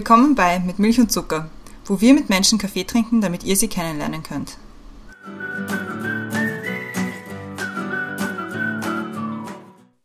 Willkommen bei Mit Milch und Zucker, wo wir mit Menschen Kaffee trinken, damit ihr sie kennenlernen könnt.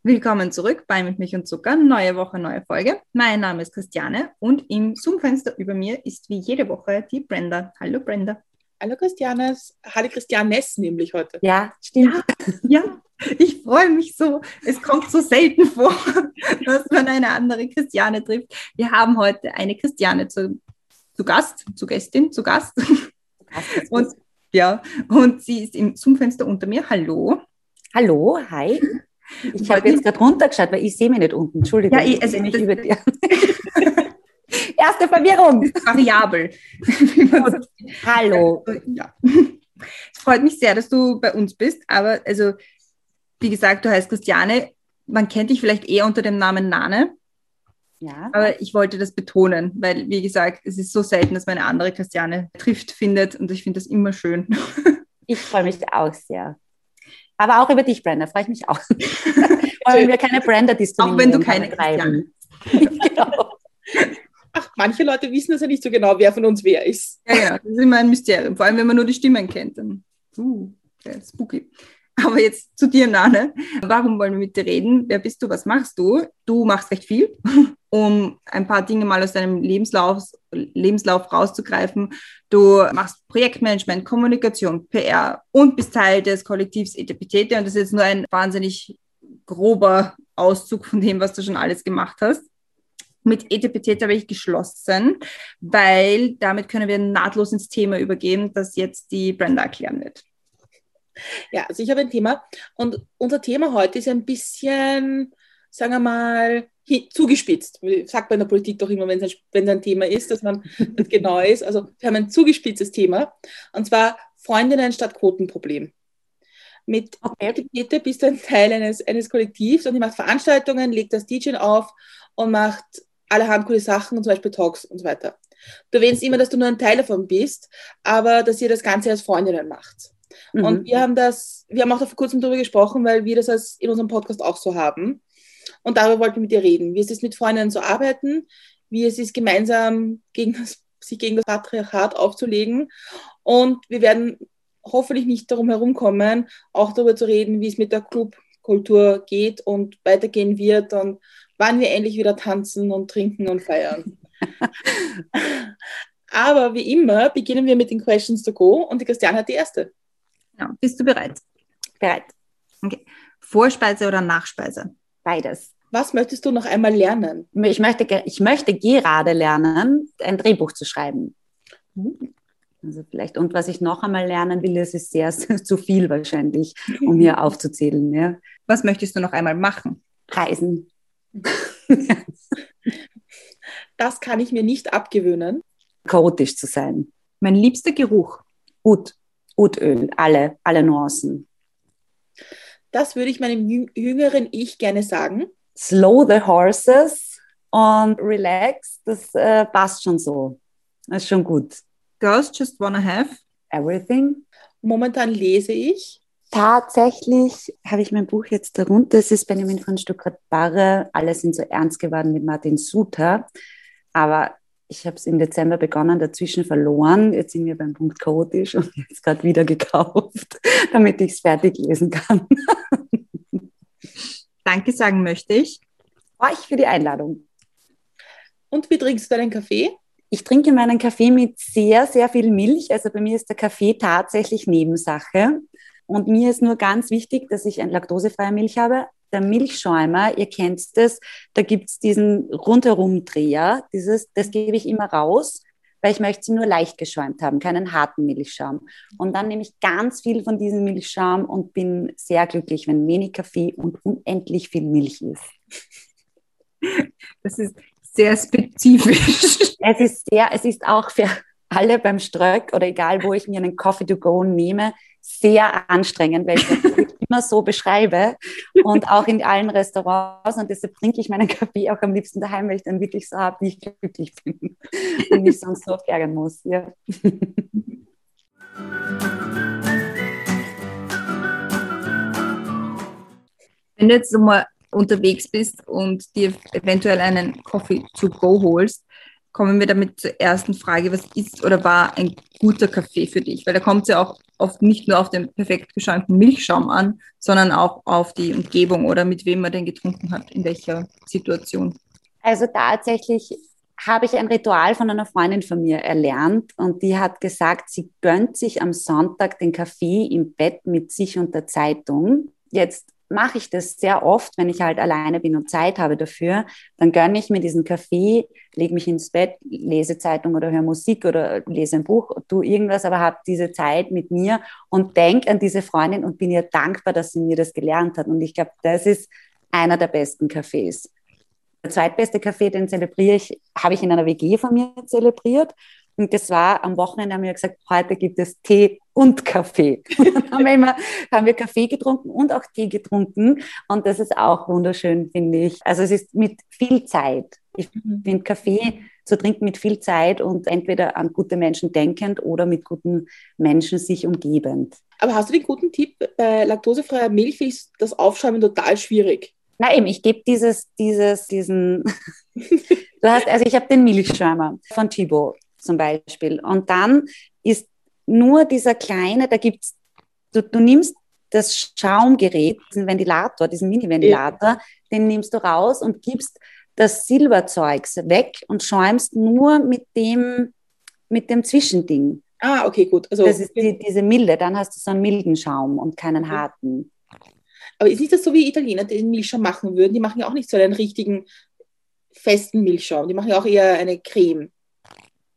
Willkommen zurück bei Mit Milch und Zucker, neue Woche, neue Folge. Mein Name ist Christiane und im Zoom-Fenster über mir ist wie jede Woche die Brenda. Hallo Brenda. Hallo Christianes. Hallo Christianes nämlich heute. Ja, stimmt. Ja, ja. Ich freue mich so. Es kommt so selten vor, dass man eine andere Christiane trifft. Wir haben heute eine Christiane zu, zu Gast, zu Gästin, zu Gast. Und, ja, und sie ist im Zoom-Fenster unter mir. Hallo. Hallo, hi. Ich habe jetzt gerade runtergeschaut, weil ich sehe mich nicht unten. Entschuldigung. Ja, ich, also, nicht über dir. Erste Verwirrung. Variabel. Hallo. Ja. Es freut mich sehr, dass du bei uns bist, aber also wie gesagt, du heißt Christiane. Man kennt dich vielleicht eher unter dem Namen Nane. Ja. Aber ich wollte das betonen, weil, wie gesagt, es ist so selten, dass man eine andere Christiane trifft, findet und ich finde das immer schön. Ich freue mich auch sehr. Aber auch über dich, Brenda, freue ich mich auch. Wollen wir keine Brenda diskriminieren. Auch wenn du keine Christiane. genau. Ach, manche Leute wissen das ja nicht so genau, wer von uns wer ist. Ja, ja, das ist immer ein Mysterium. Vor allem, wenn man nur die Stimmen kennt. Dann, uh, spooky. Aber jetzt zu dir, Nane. Warum wollen wir mit dir reden? Wer bist du? Was machst du? Du machst recht viel, um ein paar Dinge mal aus deinem Lebenslauf, Lebenslauf rauszugreifen. Du machst Projektmanagement, Kommunikation, PR und bist Teil des Kollektivs Etepetete. Und das ist jetzt nur ein wahnsinnig grober Auszug von dem, was du schon alles gemacht hast. Mit Etepetete habe ich geschlossen, weil damit können wir nahtlos ins Thema übergehen, das jetzt die Brenda erklären wird. Ja, also ich habe ein Thema und unser Thema heute ist ein bisschen, sagen wir mal, zugespitzt. Sagt man in der Politik doch immer, wenn es ein, ein Thema ist, dass man nicht genau ist. Also wir haben ein zugespitztes Thema und zwar Freundinnen statt Quotenproblem. Mit okay. bist du ein Teil eines, eines Kollektivs und die macht Veranstaltungen, legt das DJ auf und macht allerhand coole Sachen, zum Beispiel Talks und so weiter. Du erwähnst immer, dass du nur ein Teil davon bist, aber dass ihr das Ganze als Freundinnen macht. Mhm. Und wir haben das, wir haben auch vor kurzem darüber gesprochen, weil wir das als in unserem Podcast auch so haben. Und darüber wollten wir mit dir reden, wie es ist, mit Freundinnen zu arbeiten, wie es ist, gemeinsam gegen das, sich gegen das Patriarchat aufzulegen. Und wir werden hoffentlich nicht darum herumkommen, auch darüber zu reden, wie es mit der Clubkultur geht und weitergehen wird und wann wir endlich wieder tanzen und trinken und feiern. Aber wie immer beginnen wir mit den Questions to go und die Christiane hat die erste. Ja, bist du bereit? Bereit. Okay. Vorspeise oder Nachspeise? Beides. Was möchtest du noch einmal lernen? Ich möchte, ich möchte gerade lernen, ein Drehbuch zu schreiben. Also vielleicht, und was ich noch einmal lernen will, das ist sehr, sehr zu viel wahrscheinlich, um hier aufzuzählen. Ja. Was möchtest du noch einmal machen? Reisen. das kann ich mir nicht abgewöhnen. Chaotisch zu sein. Mein liebster Geruch. Gut. Utöl, alle, alle Nuancen. Das würde ich meinem jüngeren Ich gerne sagen. Slow the horses und relax, das äh, passt schon so. Das ist schon gut. Girls just wanna have everything. Momentan lese ich. Tatsächlich habe ich mein Buch jetzt darunter. Es ist Benjamin von Stuttgart-Barre. Alle sind so ernst geworden mit Martin Suter. Aber ich habe es im Dezember begonnen, dazwischen verloren. Jetzt sind wir beim Punkt chaotisch und jetzt gerade wieder gekauft, damit ich es fertig lesen kann. Danke sagen möchte ich. Euch für die Einladung. Und wie trinkst du deinen Kaffee? Ich trinke meinen Kaffee mit sehr, sehr viel Milch. Also bei mir ist der Kaffee tatsächlich Nebensache. Und mir ist nur ganz wichtig, dass ich eine laktosefreie Milch habe, der Milchschäumer, ihr kennt das, da gibt's diesen Rundherumdreher, dieses, das gebe ich immer raus, weil ich möchte sie nur leicht geschäumt haben, keinen harten Milchschaum. Und dann nehme ich ganz viel von diesem Milchschaum und bin sehr glücklich, wenn wenig Kaffee und unendlich viel Milch ist. Das ist sehr spezifisch. Es ist sehr, es ist auch für alle beim Ströck oder egal, wo ich mir einen Coffee to go nehme, sehr anstrengend, weil ich das immer so beschreibe und auch in allen Restaurants und deshalb trinke ich meinen Kaffee auch am liebsten daheim, weil ich dann wirklich so habe, wie ich glücklich bin und mich sonst so ärgern muss. Ja. Wenn du jetzt mal unterwegs bist und dir eventuell einen Coffee to go holst, kommen wir damit zur ersten Frage. Was ist oder war ein guter Kaffee für dich? Weil da kommt es ja auch oft nicht nur auf den perfekt geschäumten Milchschaum an, sondern auch auf die Umgebung oder mit wem man den getrunken hat, in welcher Situation. Also tatsächlich habe ich ein Ritual von einer Freundin von mir erlernt und die hat gesagt, sie gönnt sich am Sonntag den Kaffee im Bett mit sich und der Zeitung. Jetzt mache ich das sehr oft, wenn ich halt alleine bin und Zeit habe dafür, dann gönne ich mir diesen Kaffee, lege mich ins Bett, lese Zeitung oder höre Musik oder lese ein Buch, tue irgendwas, aber habe diese Zeit mit mir und denke an diese Freundin und bin ihr dankbar, dass sie mir das gelernt hat. Und ich glaube, das ist einer der besten Cafés. Der zweitbeste Kaffee, den zelebriere ich, habe ich in einer WG von mir zelebriert. Und das war am Wochenende, haben wir gesagt, heute gibt es Tee und Kaffee. Und dann haben wir immer, haben wir Kaffee getrunken und auch Tee getrunken. Und das ist auch wunderschön, finde ich. Also es ist mit viel Zeit. Ich mhm. finde Kaffee zu trinken mit viel Zeit und entweder an gute Menschen denkend oder mit guten Menschen sich umgebend. Aber hast du den guten Tipp, bei laktosefreier Milch ist das Aufschäumen total schwierig? Na eben, ich gebe dieses, dieses, diesen, du hast, also ich habe den Milchschäumer von Thibaut zum Beispiel. Und dann ist nur dieser kleine, da gibt's, du, du nimmst das Schaumgerät, diesen Ventilator, diesen Mini-Ventilator, ja. den nimmst du raus und gibst das Silberzeugs weg und schäumst nur mit dem, mit dem Zwischending. Ah, okay, gut. Also, das ist die, diese milde, dann hast du so einen milden Schaum und keinen harten. Aber ist nicht das so, wie Italiener den Milchschaum machen würden? Die machen ja auch nicht so einen richtigen festen Milchschaum. Die machen ja auch eher eine Creme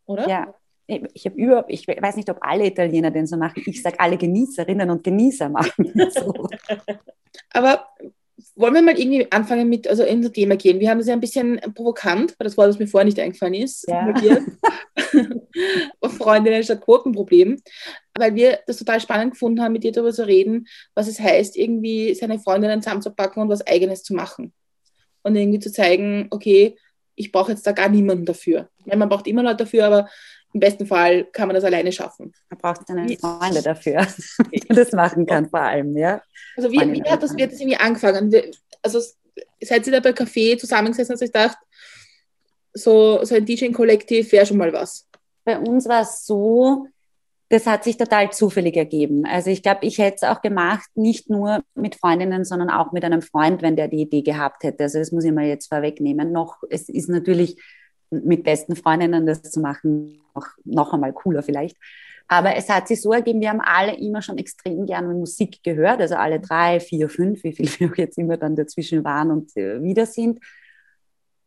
oder? Ja. Ich, habe überhaupt, ich weiß nicht, ob alle Italiener den so machen. Ich sage, alle Genießerinnen und Genießer machen so. Aber wollen wir mal irgendwie anfangen mit, also in das Thema gehen. Wir haben das ja ein bisschen provokant, weil das Wort, das mir vorher nicht eingefallen ist, ja. Freundinnen statt Quotenproblem, weil wir das total spannend gefunden haben, mit dir darüber zu reden, was es heißt, irgendwie seine Freundinnen zusammenzupacken und was Eigenes zu machen. Und irgendwie zu zeigen, okay, ich brauche jetzt da gar niemanden dafür. Ja, man braucht immer Leute dafür, aber im besten Fall kann man das alleine schaffen. Man braucht seine Freunde dafür, die das machen kann vor allem, ja. Also wie, wie hat das, wie hat das irgendwie angefangen? Also seid ihr da bei Café zusammengesessen und euch gedacht, so, so ein DJ-Kollektiv wäre schon mal was? Bei uns war es so, das hat sich total zufällig ergeben. Also ich glaube, ich hätte es auch gemacht, nicht nur mit Freundinnen, sondern auch mit einem Freund, wenn der die Idee gehabt hätte. Also das muss ich mal jetzt vorwegnehmen. Noch, es ist natürlich mit besten Freundinnen das zu machen, noch, noch einmal cooler vielleicht. Aber es hat sich so ergeben, wir haben alle immer schon extrem gerne Musik gehört, also alle drei, vier, fünf, wie viel wir auch jetzt immer dann dazwischen waren und äh, wieder sind.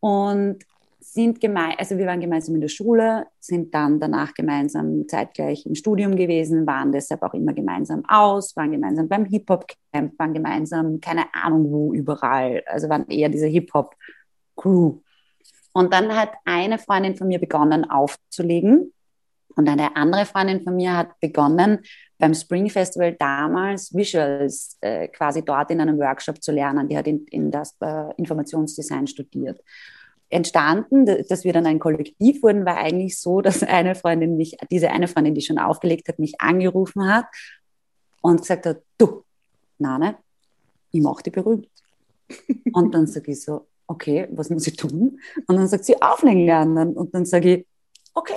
Und sind gemein, also wir waren gemeinsam in der Schule, sind dann danach gemeinsam zeitgleich im Studium gewesen, waren deshalb auch immer gemeinsam aus, waren gemeinsam beim Hip-Hop-Camp, waren gemeinsam, keine Ahnung wo, überall. Also waren eher diese Hip-Hop-Crew. Und dann hat eine Freundin von mir begonnen aufzulegen und eine andere Freundin von mir hat begonnen, beim Spring Festival damals Visuals äh, quasi dort in einem Workshop zu lernen. Die hat in, in das äh, Informationsdesign studiert entstanden, dass wir dann ein Kollektiv wurden, war eigentlich so, dass eine Freundin mich, diese eine Freundin, die schon aufgelegt hat, mich angerufen hat und gesagt hat, du, Nane, ich mache dich berühmt. Und dann sage ich so, okay, was muss ich tun? Und dann sagt sie, auflegen lernen. Und dann sage ich, okay,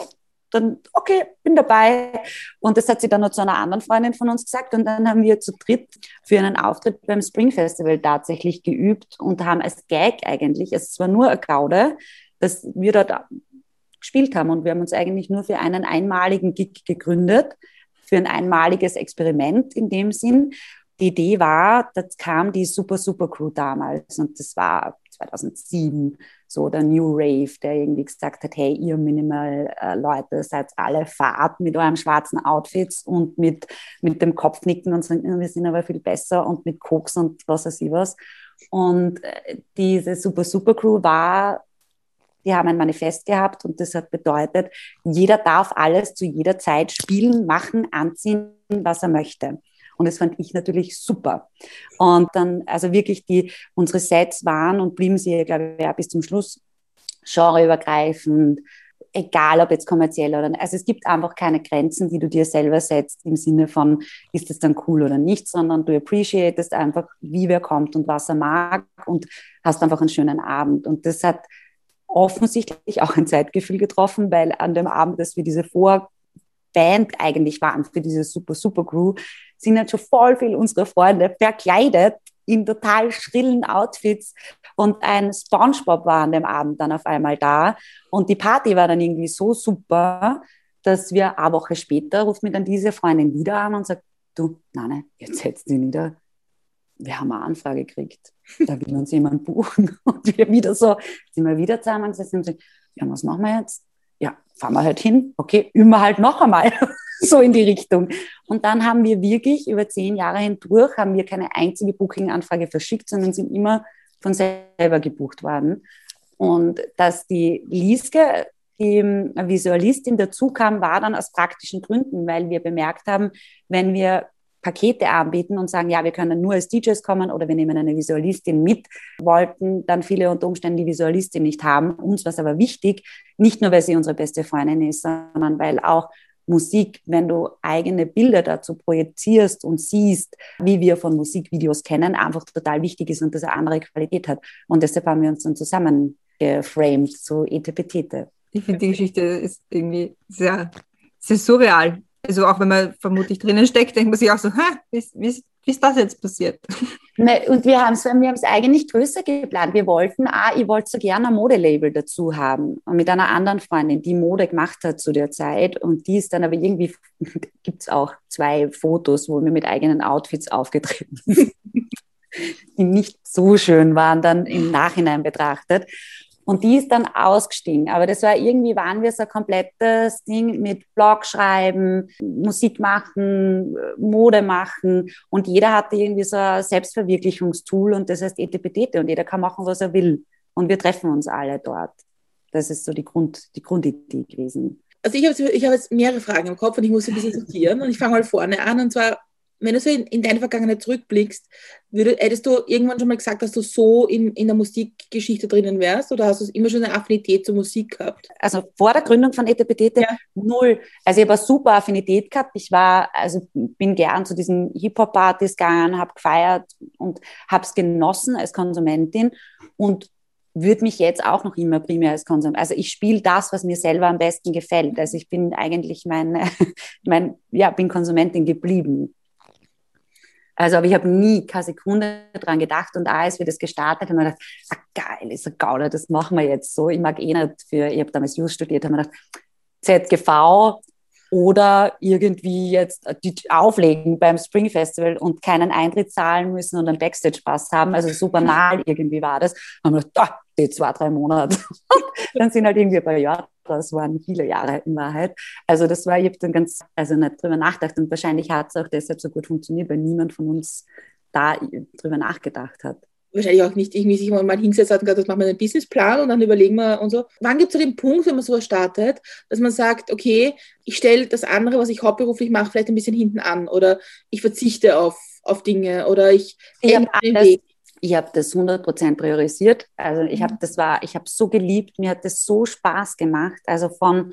dann, okay, bin dabei. Und das hat sie dann noch zu einer anderen Freundin von uns gesagt. Und dann haben wir zu dritt für einen Auftritt beim Spring Festival tatsächlich geübt und haben als Gag eigentlich, es war nur eine Gaude, dass wir dort gespielt haben. Und wir haben uns eigentlich nur für einen einmaligen Gig gegründet, für ein einmaliges Experiment in dem Sinn. Die Idee war, das kam die Super Super Crew damals und das war 2007 so der New Rave, der irgendwie gesagt hat, hey, ihr Minimal-Leute, seid alle fahrt mit eurem schwarzen Outfits und mit, mit dem Kopfnicken und sagen, wir sind aber viel besser und mit Koks und was weiß ich was. Und äh, diese Super Super Crew war die haben ein Manifest gehabt und das hat bedeutet, jeder darf alles zu jeder Zeit spielen, machen, anziehen, was er möchte. Und das fand ich natürlich super. Und dann, also wirklich die, unsere Sets waren und blieben sie, glaube ich, ja, bis zum Schluss genreübergreifend, egal ob jetzt kommerziell oder nicht. Also es gibt einfach keine Grenzen, die du dir selber setzt im Sinne von, ist es dann cool oder nicht, sondern du appreciatest einfach, wie wer kommt und was er mag und hast einfach einen schönen Abend. Und das hat offensichtlich auch ein Zeitgefühl getroffen, weil an dem Abend, dass wir diese Vorband eigentlich waren für diese super, super Crew, sind halt schon voll viel unserer Freunde verkleidet in total schrillen Outfits und ein Spongebob war an dem Abend dann auf einmal da und die Party war dann irgendwie so super, dass wir eine Woche später ruft mir dann diese Freundin wieder an und sagt, du, nein, jetzt setzt sie nieder. Wir haben eine Anfrage gekriegt. Da will uns jemand buchen. Und wir wieder so, sind wir wieder zusammengesessen und sagen, ja, was machen wir jetzt? Ja, fahren wir halt hin. Okay, üben wir halt noch einmal. so in die Richtung. Und dann haben wir wirklich über zehn Jahre hindurch, haben wir keine einzige Booking-Anfrage verschickt, sondern sind immer von selber gebucht worden. Und dass die Lieske, die Visualistin dazu kam, war dann aus praktischen Gründen, weil wir bemerkt haben, wenn wir Pakete anbieten und sagen, ja, wir können nur als DJs kommen oder wir nehmen eine Visualistin mit, wollten dann viele unter Umständen die Visualistin nicht haben. Uns war es aber wichtig, nicht nur, weil sie unsere beste Freundin ist, sondern weil auch Musik, wenn du eigene Bilder dazu projizierst und siehst, wie wir von Musikvideos kennen, einfach total wichtig ist und das eine andere Qualität hat. Und deshalb haben wir uns dann zusammen geframed, so Etepetete. Ich finde, die Geschichte ist irgendwie sehr, sehr surreal. Also auch wenn man vermutlich drinnen steckt, denkt man sich auch so, hä, wie, wie, wie ist das jetzt passiert? Und wir haben es wir eigentlich größer geplant. Wir wollten, ah, ich wollte so gerne ein Modelabel dazu haben. Und mit einer anderen Freundin, die Mode gemacht hat zu der Zeit. Und die ist dann aber irgendwie, gibt es auch zwei Fotos, wo wir mit eigenen Outfits aufgetreten sind, die nicht so schön waren, dann im Nachhinein betrachtet. Und die ist dann ausgestiegen. Aber das war irgendwie, waren wir so ein komplettes Ding mit Blog schreiben, Musik machen, Mode machen. Und jeder hatte irgendwie so ein Selbstverwirklichungstool und das heißt Etepetete und jeder kann machen, was er will. Und wir treffen uns alle dort. Das ist so die, Grund, die Grundidee gewesen. Also ich habe ich hab jetzt mehrere Fragen im Kopf und ich muss ein bisschen sortieren. Und ich fange mal vorne an. Und zwar, wenn du so in, in deine Vergangenheit zurückblickst, würde, hättest du irgendwann schon mal gesagt, dass du so in, in der Musikgeschichte drinnen wärst oder hast du immer schon eine Affinität zur Musik gehabt? Also vor der Gründung von Etepetete ja. null. Also ich habe eine super Affinität gehabt. Ich war, also bin gern zu diesen Hip-Hop-Partys gegangen, habe gefeiert und habe es genossen als Konsumentin und würde mich jetzt auch noch immer primär als Konsument. Also ich spiele das, was mir selber am besten gefällt. Also ich bin eigentlich mein, mein ja, bin Konsumentin geblieben. Also, aber ich habe nie keine Sekunde dran gedacht und als wir das gestartet haben, habe ich gedacht, ah, geil, ist ein Gauder, das machen wir jetzt so. Ich mag eh nicht für, ich habe damals Jus studiert, habe mir gedacht, ZGV oder irgendwie jetzt auflegen beim Spring Festival und keinen Eintritt zahlen müssen und einen Backstage-Pass haben. Also so banal irgendwie war das. Haben wir gedacht, ah, die zwei, drei Monate. dann sind halt irgendwie ein paar Jahre das waren viele Jahre in Wahrheit. Also das war, ich habe dann ganz, also nicht drüber nachgedacht und wahrscheinlich hat es auch deshalb so gut funktioniert, weil niemand von uns da drüber nachgedacht hat. Wahrscheinlich auch nicht irgendwie sich mal hingesetzt hat und gesagt, das machen wir einen Businessplan und dann überlegen wir und so. Wann gibt es so den Punkt, wenn man sowas startet, dass man sagt, okay, ich stelle das andere, was ich hauptberuflich mache, vielleicht ein bisschen hinten an oder ich verzichte auf, auf Dinge oder ich, ich habe alles, ich habe das 100% priorisiert. Also ich habe mhm. das war, ich habe so geliebt, mir hat das so Spaß gemacht. Also von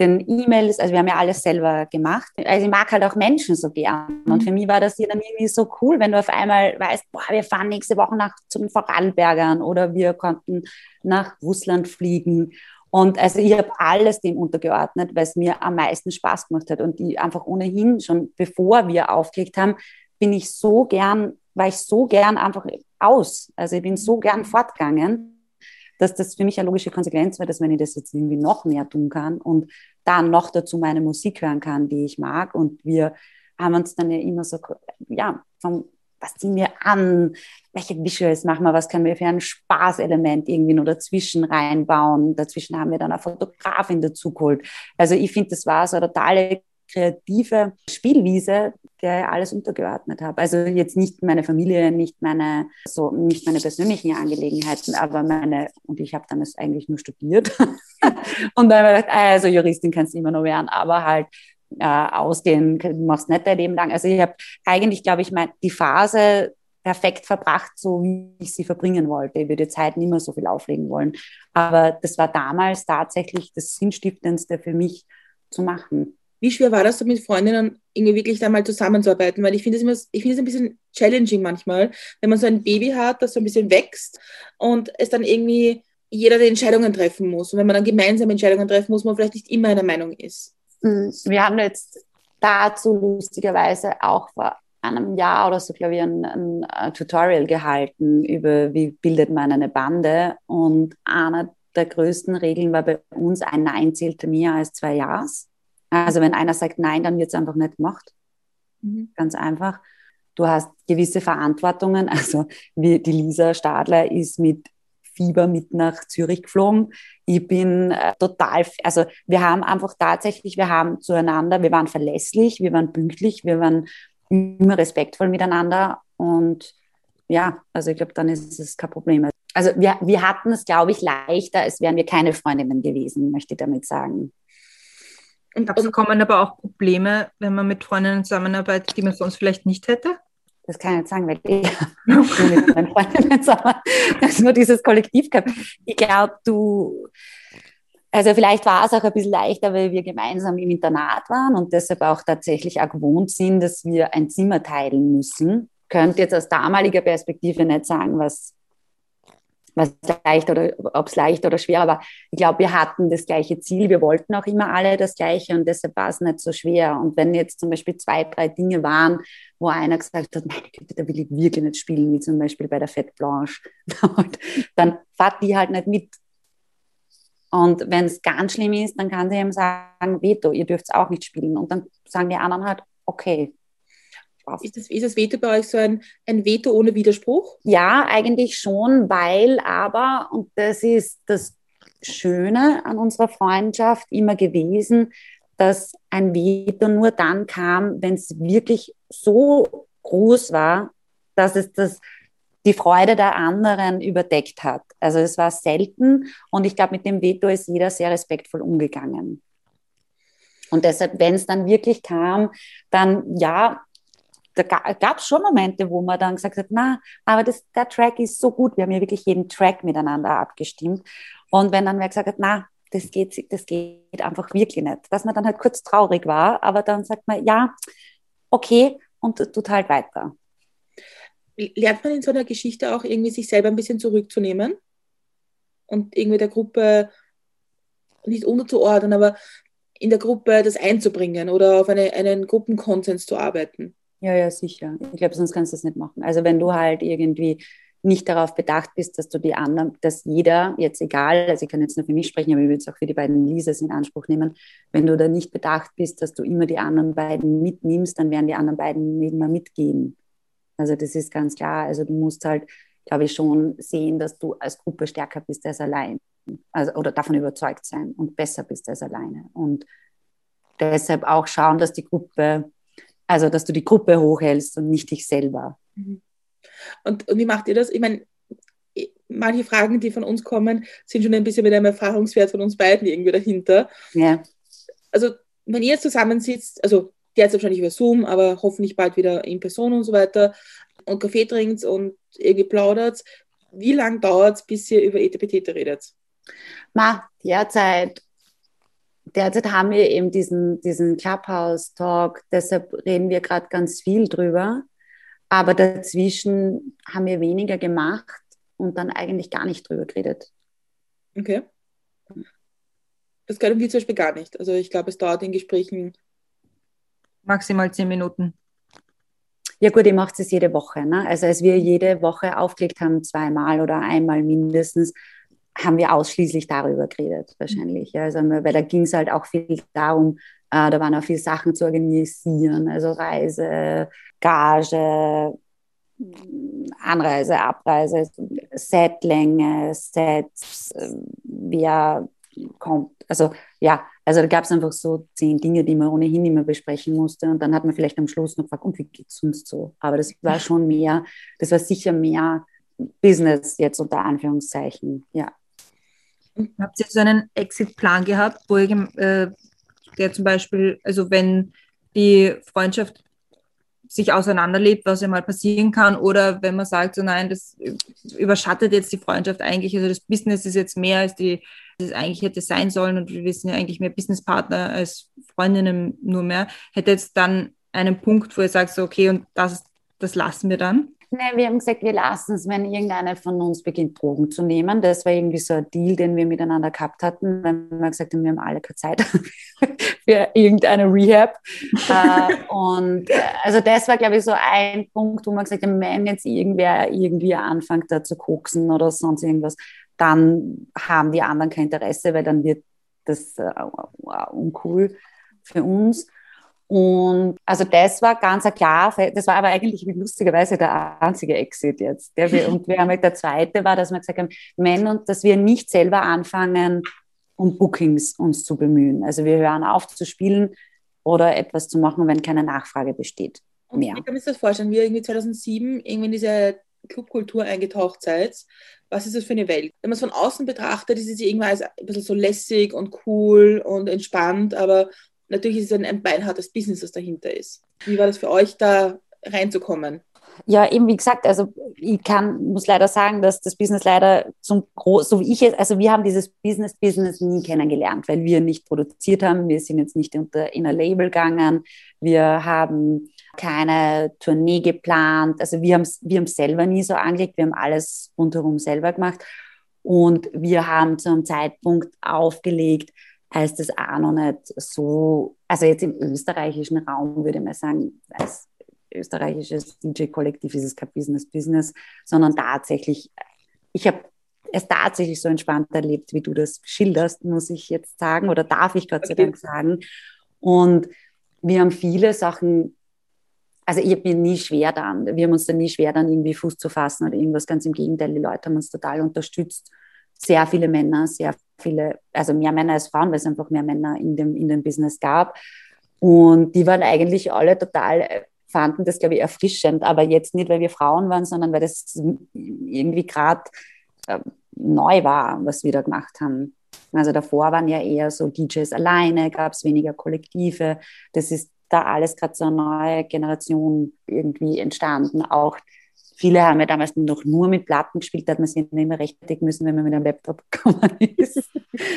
den E-Mails, also wir haben ja alles selber gemacht. Also ich mag halt auch Menschen so gern. Und mhm. für mich war das hier dann irgendwie so cool, wenn du auf einmal weißt, boah, wir fahren nächste Woche nach zum Vorarlbergern oder wir konnten nach Russland fliegen. Und also ich habe alles dem untergeordnet, weil es mir am meisten Spaß gemacht hat. Und die einfach ohnehin schon, bevor wir aufgelegt haben, bin ich so gern, war ich so gern einfach aus. Also ich bin so gern fortgegangen, dass das für mich eine logische Konsequenz war, dass wenn ich das jetzt irgendwie noch mehr tun kann und dann noch dazu meine Musik hören kann, die ich mag. Und wir haben uns dann ja immer so, ja, vom, was ziehen wir an? Welche Visuals machen wir? Was können wir für ein Spaßelement irgendwie nur dazwischen reinbauen? Dazwischen haben wir dann eine Fotografin dazu geholt. Also ich finde, das war so eine totale kreative Spielwiese, der alles untergeordnet habe. Also jetzt nicht meine Familie, nicht meine, so, nicht meine persönlichen Angelegenheiten, aber meine, und ich habe damals eigentlich nur studiert. und dann habe ich gedacht, also Juristin kannst du immer noch werden, aber halt äh, ausgehen, machst nicht dein Leben lang. Also ich habe eigentlich, glaube ich, mein, die Phase perfekt verbracht, so wie ich sie verbringen wollte. Ich würde heute nicht mehr so viel auflegen wollen. Aber das war damals tatsächlich das Sinnstiftendste für mich zu machen. Wie schwer war das, mit Freundinnen irgendwie wirklich da mal zusammenzuarbeiten? Weil ich finde es es ein bisschen challenging manchmal, wenn man so ein Baby hat, das so ein bisschen wächst und es dann irgendwie jeder die Entscheidungen treffen muss. Und wenn man dann gemeinsam Entscheidungen treffen muss, man vielleicht nicht immer einer Meinung ist. Mhm. Wir haben jetzt dazu lustigerweise auch vor einem Jahr oder so, glaube ich, ein, ein, ein Tutorial gehalten über, wie bildet man eine Bande. Und einer der größten Regeln war bei uns, ein Nein zählte mehr als zwei Ja's. Also wenn einer sagt Nein, dann wird es einfach nicht gemacht. Mhm. Ganz einfach. Du hast gewisse Verantwortungen. Also wie die Lisa Stadler ist mit Fieber mit nach Zürich geflogen. Ich bin äh, total, also wir haben einfach tatsächlich, wir haben zueinander, wir waren verlässlich, wir waren pünktlich, wir waren immer respektvoll miteinander und ja, also ich glaube, dann ist es kein Problem. Also wir, wir hatten es, glaube ich, leichter, als wären wir keine Freundinnen gewesen, möchte ich damit sagen. Und, und kommen aber auch Probleme, wenn man mit Freundinnen zusammenarbeitet, die man sonst vielleicht nicht hätte? Das kann ich nicht sagen, weil ich mit meinen Freundinnen zusammen also nur dieses Kollektiv gehabt. Ich glaube, du, also vielleicht war es auch ein bisschen leichter, weil wir gemeinsam im Internat waren und deshalb auch tatsächlich auch gewohnt sind, dass wir ein Zimmer teilen müssen. Könnte jetzt aus damaliger Perspektive nicht sagen, was was leicht oder ob es leicht oder schwer war. Ich glaube, wir hatten das gleiche Ziel. Wir wollten auch immer alle das Gleiche und deshalb war es nicht so schwer. Und wenn jetzt zum Beispiel zwei, drei Dinge waren, wo einer gesagt hat, meine Güte, da will ich wirklich nicht spielen, wie zum Beispiel bei der Fette Blanche, dann fahrt die halt nicht mit. Und wenn es ganz schlimm ist, dann kann sie eben sagen, Veto, ihr dürft es auch nicht spielen. Und dann sagen die anderen halt, okay, ist das, ist das Veto bei euch so ein, ein Veto ohne Widerspruch? Ja, eigentlich schon, weil aber, und das ist das Schöne an unserer Freundschaft immer gewesen, dass ein Veto nur dann kam, wenn es wirklich so groß war, dass es das, die Freude der anderen überdeckt hat. Also es war selten und ich glaube, mit dem Veto ist jeder sehr respektvoll umgegangen. Und deshalb, wenn es dann wirklich kam, dann ja, da gab es schon Momente, wo man dann gesagt hat, na, aber das, der Track ist so gut. Wir haben ja wirklich jeden Track miteinander abgestimmt. Und wenn dann wer gesagt hat, na, das geht, das geht einfach wirklich nicht. Dass man dann halt kurz traurig war, aber dann sagt man, ja, okay, und tut halt weiter. Lernt man in so einer Geschichte auch irgendwie sich selber ein bisschen zurückzunehmen und irgendwie der Gruppe nicht unterzuordnen, aber in der Gruppe das einzubringen oder auf eine, einen Gruppenkonsens zu arbeiten? Ja, ja, sicher. Ich glaube, sonst kannst du das nicht machen. Also wenn du halt irgendwie nicht darauf bedacht bist, dass du die anderen, dass jeder, jetzt egal, also ich kann jetzt nur für mich sprechen, aber ich will jetzt auch für die beiden Lisas in Anspruch nehmen, wenn du da nicht bedacht bist, dass du immer die anderen beiden mitnimmst, dann werden die anderen beiden nicht mehr mitgehen. Also das ist ganz klar. Also du musst halt, glaube ich, schon sehen, dass du als Gruppe stärker bist als allein. Also, oder davon überzeugt sein und besser bist als alleine. Und deshalb auch schauen, dass die Gruppe also, dass du die Gruppe hochhältst und nicht dich selber. Mhm. Und, und wie macht ihr das? Ich meine, manche Fragen, die von uns kommen, sind schon ein bisschen mit einem Erfahrungswert von uns beiden irgendwie dahinter. Ja. Also, wenn ihr zusammensitzt, also derzeit wahrscheinlich über Zoom, aber hoffentlich bald wieder in Person und so weiter und Kaffee trinkt und irgendwie plaudert, wie lange dauert es, bis ihr über Etepetete redet? Ma, derzeit derzeit haben wir eben diesen, diesen Clubhouse-Talk, deshalb reden wir gerade ganz viel drüber. Aber dazwischen haben wir weniger gemacht und dann eigentlich gar nicht drüber geredet. Okay. Das können wir zum Beispiel gar nicht. Also ich glaube, es dauert in Gesprächen maximal zehn Minuten. Ja gut, ihr macht es jede Woche. Ne? Also als wir jede Woche aufgelegt haben, zweimal oder einmal mindestens, haben wir ausschließlich darüber geredet, wahrscheinlich. Also, weil da ging es halt auch viel darum, äh, da waren auch viele Sachen zu organisieren, also Reise, Gage, Anreise, Abreise, Setlänge, Sets, äh, wer kommt, also ja, also da gab es einfach so zehn Dinge, die man ohnehin immer besprechen musste und dann hat man vielleicht am Schluss noch gefragt, und wie geht es uns so? Aber das war schon mehr, das war sicher mehr Business jetzt unter Anführungszeichen, ja. Habt ihr so einen Exit-Plan gehabt, wo ihr, äh, der zum Beispiel, also wenn die Freundschaft sich auseinanderlebt, was ja mal passieren kann, oder wenn man sagt, so nein, das überschattet jetzt die Freundschaft eigentlich, also das Business ist jetzt mehr als die, das eigentlich hätte sein sollen und wir sind ja eigentlich mehr Businesspartner als Freundinnen nur mehr, hätte jetzt dann einen Punkt, wo ihr sagt, so okay, und das, das lassen wir dann? Nee, wir haben gesagt, wir lassen es, wenn irgendeiner von uns beginnt, Drogen zu nehmen. Das war irgendwie so ein Deal, den wir miteinander gehabt hatten, weil wir gesagt haben, wir haben alle keine Zeit für irgendeine Rehab. äh, und äh, also das war, glaube ich, so ein Punkt, wo man gesagt haben, wenn jetzt irgendwer irgendwie anfängt, da zu koksen oder sonst irgendwas, dann haben die anderen kein Interesse, weil dann wird das äh, uncool für uns. Und also das war ganz klar, das war aber eigentlich lustigerweise der einzige Exit jetzt. Wir, und wir haben halt der zweite war, dass wir gesagt haben, wenn und dass wir nicht selber anfangen, um Bookings uns zu bemühen. Also wir hören auf zu spielen oder etwas zu machen, wenn keine Nachfrage besteht. Mehr. Ich kann mir das vorstellen, wie ihr irgendwie 2007 irgendwie in diese Clubkultur eingetaucht seid. Was ist das für eine Welt? Wenn man es von außen betrachtet, ist es irgendwann als ein bisschen so lässig und cool und entspannt, aber natürlich ist es ein, ein beinhartes Business, das dahinter ist. Wie war das für euch, da reinzukommen? Ja, eben wie gesagt, also ich kann, muss leider sagen, dass das Business leider zum Groß, so wie ich es, also wir haben dieses Business-Business nie kennengelernt, weil wir nicht produziert haben, wir sind jetzt nicht unter, in ein Label gegangen, wir haben keine Tournee geplant, also wir haben es wir selber nie so angelegt, wir haben alles rundherum selber gemacht. Und wir haben zu einem Zeitpunkt aufgelegt, heißt es auch noch nicht so, also jetzt im österreichischen Raum würde mal sagen, als österreichisches DJ-Kollektiv ist es kein Business-Business, sondern tatsächlich, ich habe es tatsächlich so entspannt erlebt, wie du das schilderst, muss ich jetzt sagen, oder darf ich Gott sei Dank sagen. Und wir haben viele Sachen, also ich habe mir nie schwer dann, wir haben uns da nie schwer dann irgendwie Fuß zu fassen oder irgendwas, ganz im Gegenteil, die Leute haben uns total unterstützt. Sehr viele Männer, sehr viele, also mehr Männer als Frauen, weil es einfach mehr Männer in dem, in dem Business gab. Und die waren eigentlich alle total, fanden das, glaube ich, erfrischend, aber jetzt nicht, weil wir Frauen waren, sondern weil das irgendwie gerade äh, neu war, was wir da gemacht haben. Also davor waren ja eher so DJs alleine, gab es weniger Kollektive. Das ist da alles gerade so eine neue Generation irgendwie entstanden. Auch Viele haben ja damals noch nur mit Platten gespielt, da hat man sich immer rechtfertigen müssen, wenn man mit einem Laptop gekommen ist.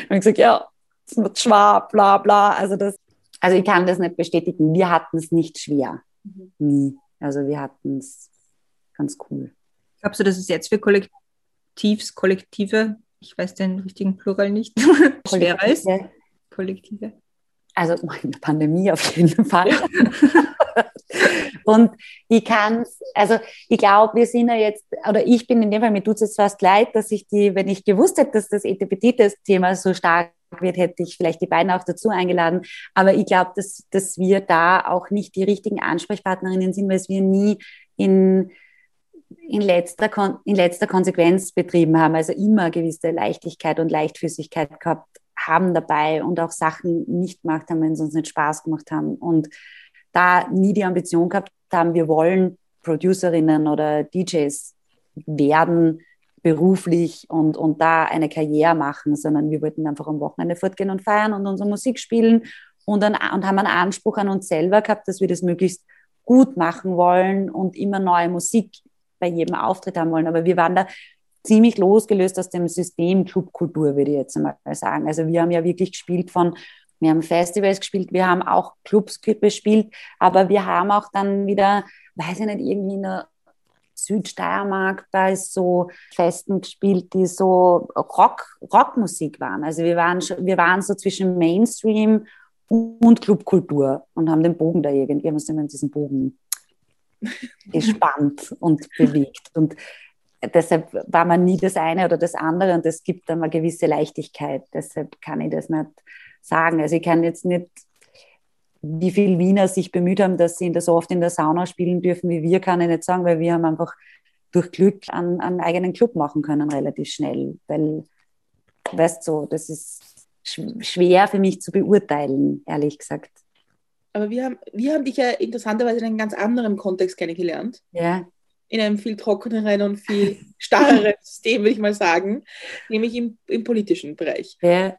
und gesagt, ja, es wird schwer, bla bla. Also, das, also ich kann das nicht bestätigen. Wir hatten es nicht schwer. Mhm. Nie. Also wir hatten es ganz cool. Glaubst du, dass es jetzt für Kollektivs, Kollektive, ich weiß den richtigen Plural nicht, schwerer ist? Kollektive. Also in der Pandemie auf jeden Fall. Und ich kann also ich glaube, wir sind ja jetzt, oder ich bin in dem Fall, mir tut es jetzt fast leid, dass ich die, wenn ich gewusst hätte, dass das ETPT-Thema so stark wird, hätte ich vielleicht die beiden auch dazu eingeladen. Aber ich glaube, dass, dass wir da auch nicht die richtigen Ansprechpartnerinnen sind, weil wir nie in, in, letzter, in letzter Konsequenz betrieben haben. Also immer gewisse Leichtigkeit und Leichtfüßigkeit gehabt haben dabei und auch Sachen nicht gemacht haben, wenn sie uns nicht Spaß gemacht haben. Und da nie die Ambition gehabt haben, wir wollen Producerinnen oder DJs werden beruflich und, und da eine Karriere machen, sondern wir wollten einfach am Wochenende fortgehen und feiern und unsere Musik spielen und, dann, und haben einen Anspruch an uns selber gehabt, dass wir das möglichst gut machen wollen und immer neue Musik bei jedem Auftritt haben wollen. Aber wir waren da ziemlich losgelöst aus dem System Clubkultur, würde ich jetzt mal sagen. Also wir haben ja wirklich gespielt von wir haben Festivals gespielt, wir haben auch Clubs gespielt, aber wir haben auch dann wieder, weiß ich nicht, irgendwie in der Südsteiermark bei so Festen gespielt, die so Rock, Rockmusik waren. Also wir waren, wir waren so zwischen Mainstream und Clubkultur und haben den Bogen da irgendwie, haben uns immer in diesen Bogen gespannt und bewegt. Und deshalb war man nie das eine oder das andere und es gibt dann eine gewisse Leichtigkeit. Deshalb kann ich das nicht sagen. Also ich kann jetzt nicht, wie viele Wiener sich bemüht haben, dass sie so oft in der Sauna spielen dürfen wie wir, kann ich nicht sagen, weil wir haben einfach durch Glück einen, einen eigenen Club machen können relativ schnell. Weil, weißt du, so, das ist schwer für mich zu beurteilen, ehrlich gesagt. Aber wir haben, wir haben dich ja interessanterweise in einem ganz anderen Kontext kennengelernt. Ja. In einem viel trockeneren und viel starreren System, würde ich mal sagen, nämlich im, im politischen Bereich. Ja.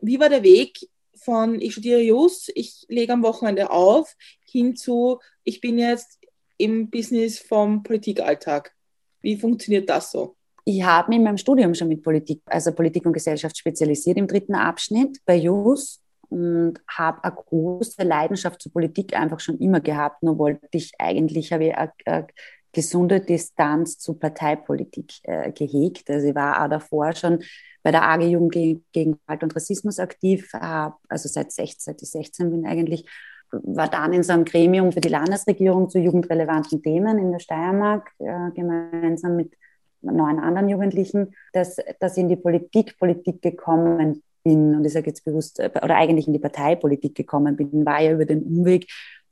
Wie war der Weg von ich studiere Jus, ich lege am Wochenende auf, hin zu ich bin jetzt im Business vom Politikalltag? Wie funktioniert das so? Ich habe mich in meinem Studium schon mit Politik, also Politik und Gesellschaft spezialisiert im dritten Abschnitt bei JUS und habe eine große Leidenschaft zur Politik einfach schon immer gehabt. Nur wollte ich eigentlich, habe ich eine, eine gesunde Distanz zu Parteipolitik äh, gehegt. Also ich war auch davor schon bei der AG Jugend gegen Gewalt und Rassismus aktiv, äh, also seit, 16, seit ich 16 bin eigentlich, war dann in so einem Gremium für die Landesregierung zu jugendrelevanten Themen in der Steiermark, äh, gemeinsam mit neun anderen Jugendlichen, dass, dass ich in die Politik, Politik gekommen bin, und ich sage jetzt bewusst, äh, oder eigentlich in die Parteipolitik gekommen bin, war ja über den Umweg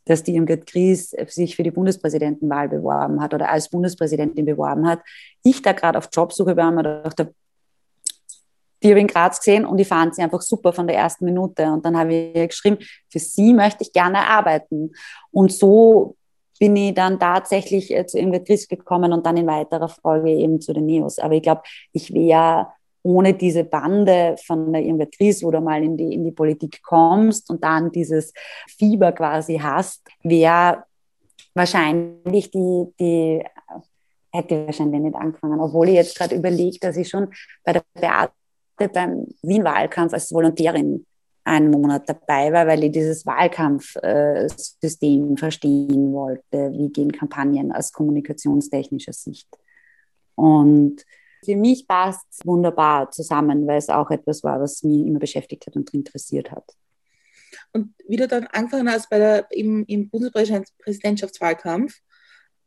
dass die Irmgard Gries sich für die Bundespräsidentenwahl beworben hat oder als Bundespräsidentin beworben hat. Ich da gerade auf Jobsuche war, mir dachte, die habe ich in Graz gesehen und ich fand sie einfach super von der ersten Minute. Und dann habe ich geschrieben, für sie möchte ich gerne arbeiten. Und so bin ich dann tatsächlich zu Irmgard Gries gekommen und dann in weiterer Folge eben zu den Neos. Aber ich glaube, ich wäre ohne diese Bande von der Irmgard Gries, wo du mal in die, in die Politik kommst und dann dieses Fieber quasi hast, wäre wahrscheinlich die, die hätte wahrscheinlich nicht angefangen, obwohl ich jetzt gerade überlege, dass ich schon bei der Beate beim Wien-Wahlkampf als Volontärin einen Monat dabei war, weil ich dieses Wahlkampfsystem verstehen wollte, wie gehen Kampagnen aus kommunikationstechnischer Sicht. Und für mich passt es wunderbar zusammen, weil es auch etwas war, was mich immer beschäftigt hat und interessiert hat. Und wie du dann angefangen hast bei der, im, im Bundespräsidentschaftswahlkampf,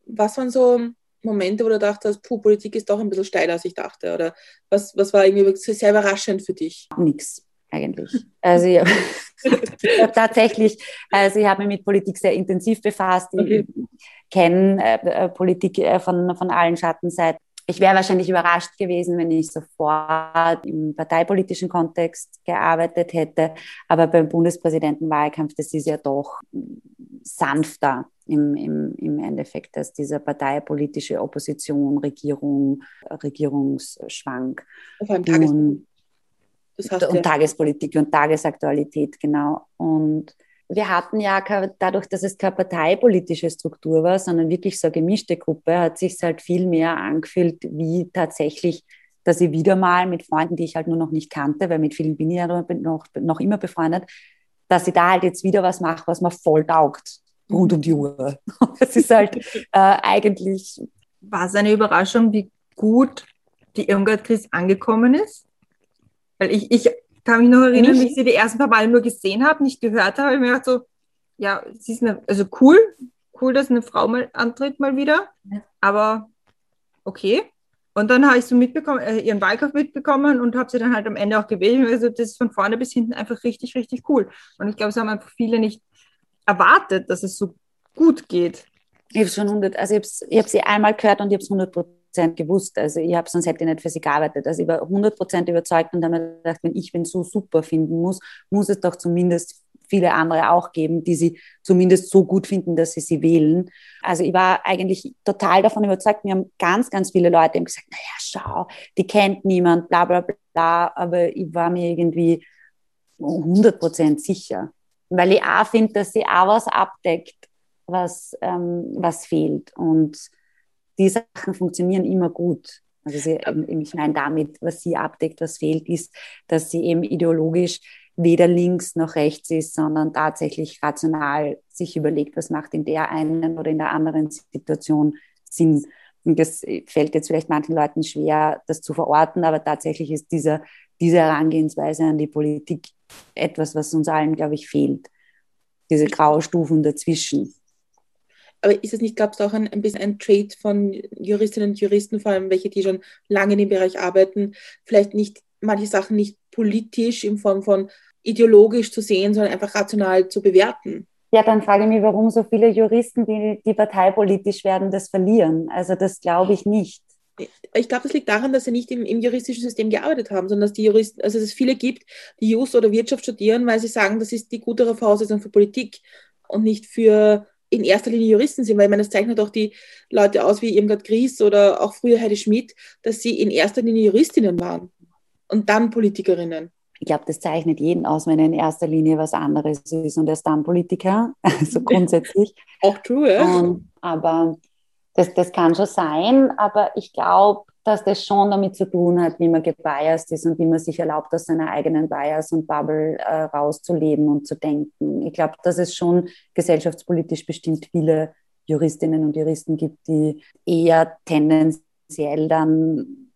was waren so Momente, wo du dachtest, puh, Politik ist doch ein bisschen steiler, als ich dachte? Oder was, was war irgendwie sehr überraschend für dich? Nix eigentlich. Also ich habe tatsächlich, also ich habe mich mit Politik sehr intensiv befasst. Okay. Ich kenne äh, äh, Politik äh, von, von allen Schattenseiten ich wäre wahrscheinlich überrascht gewesen, wenn ich sofort im parteipolitischen Kontext gearbeitet hätte. Aber beim Bundespräsidentenwahlkampf, das ist ja doch sanfter im, im, im Endeffekt als dieser parteipolitische Opposition, Regierung, Regierungsschwank. Und, und, und Tagespolitik und Tagesaktualität, genau. Und wir hatten ja dadurch, dass es keine parteipolitische Struktur war, sondern wirklich so eine gemischte Gruppe, hat sich halt viel mehr angefühlt, wie tatsächlich, dass ich wieder mal mit Freunden, die ich halt nur noch nicht kannte, weil mit vielen bin ich ja noch, noch immer befreundet, dass ich da halt jetzt wieder was mache, was mir voll taugt, rund um die Uhr. Das ist halt äh, eigentlich. War es eine Überraschung, wie gut die Irmgard-Krise angekommen ist? Weil ich, ich kann mich noch erinnern, nicht? wie ich sie die ersten paar Mal nur gesehen habe, nicht gehört habe. Ich mir gedacht so, ja, sie ist eine, also cool, cool, dass eine Frau mal antritt mal wieder, ja. aber okay. Und dann habe ich so mitbekommen, äh, ihren Wahlkampf mitbekommen und habe sie dann halt am Ende auch gewählt. Also das ist von vorne bis hinten einfach richtig, richtig cool. Und ich glaube, es haben einfach viele nicht erwartet, dass es so gut geht. Ich habe schon 100, also ich habe sie einmal gehört und ich habe es 100 gewusst. Also ich habe sonst hätte ich nicht für sie gearbeitet. Also ich war 100% überzeugt und habe mir gedacht, wenn ich den so super finden muss, muss es doch zumindest viele andere auch geben, die sie zumindest so gut finden, dass sie sie wählen. Also ich war eigentlich total davon überzeugt. Mir haben ganz, ganz viele Leute gesagt, naja, schau, die kennt niemand, bla bla bla. Aber ich war mir irgendwie 100% sicher. Weil ich auch finde, dass sie auch was abdeckt, was, ähm, was fehlt. Und die Sachen funktionieren immer gut. Also sie, ich meine damit, was sie abdeckt, was fehlt, ist, dass sie eben ideologisch weder links noch rechts ist, sondern tatsächlich rational sich überlegt, was macht in der einen oder in der anderen Situation Sinn. Und das fällt jetzt vielleicht manchen Leuten schwer, das zu verorten, aber tatsächlich ist dieser, diese Herangehensweise an die Politik etwas, was uns allen, glaube ich, fehlt. Diese Graustufen dazwischen. Aber ist es nicht, gab es auch ein, ein bisschen ein Trade von Juristinnen und Juristen, vor allem welche, die schon lange in dem Bereich arbeiten, vielleicht nicht manche Sachen nicht politisch in Form von ideologisch zu sehen, sondern einfach rational zu bewerten? Ja, dann frage ich mich, warum so viele Juristen, die, die parteipolitisch werden, das verlieren. Also das glaube ich nicht. Ich glaube, das liegt daran, dass sie nicht im, im, juristischen System gearbeitet haben, sondern dass die Juristen, also dass es viele gibt, die Just oder Wirtschaft studieren, weil sie sagen, das ist die gutere Voraussetzung für Politik und nicht für in erster Linie Juristen sind, weil ich meine, das zeichnet auch die Leute aus wie Irmgard Gries oder auch früher Heidi Schmidt, dass sie in erster Linie Juristinnen waren und dann Politikerinnen. Ich glaube, das zeichnet jeden aus, wenn er in erster Linie was anderes ist und er ist dann Politiker, also grundsätzlich. auch true, ja. Ähm, aber das, das kann schon sein, aber ich glaube, dass das schon damit zu tun hat, wie man gebiased ist und wie man sich erlaubt, aus seiner eigenen Bias und Bubble äh, rauszuleben und zu denken. Ich glaube, dass es schon gesellschaftspolitisch bestimmt viele Juristinnen und Juristen gibt, die eher tendenziell dann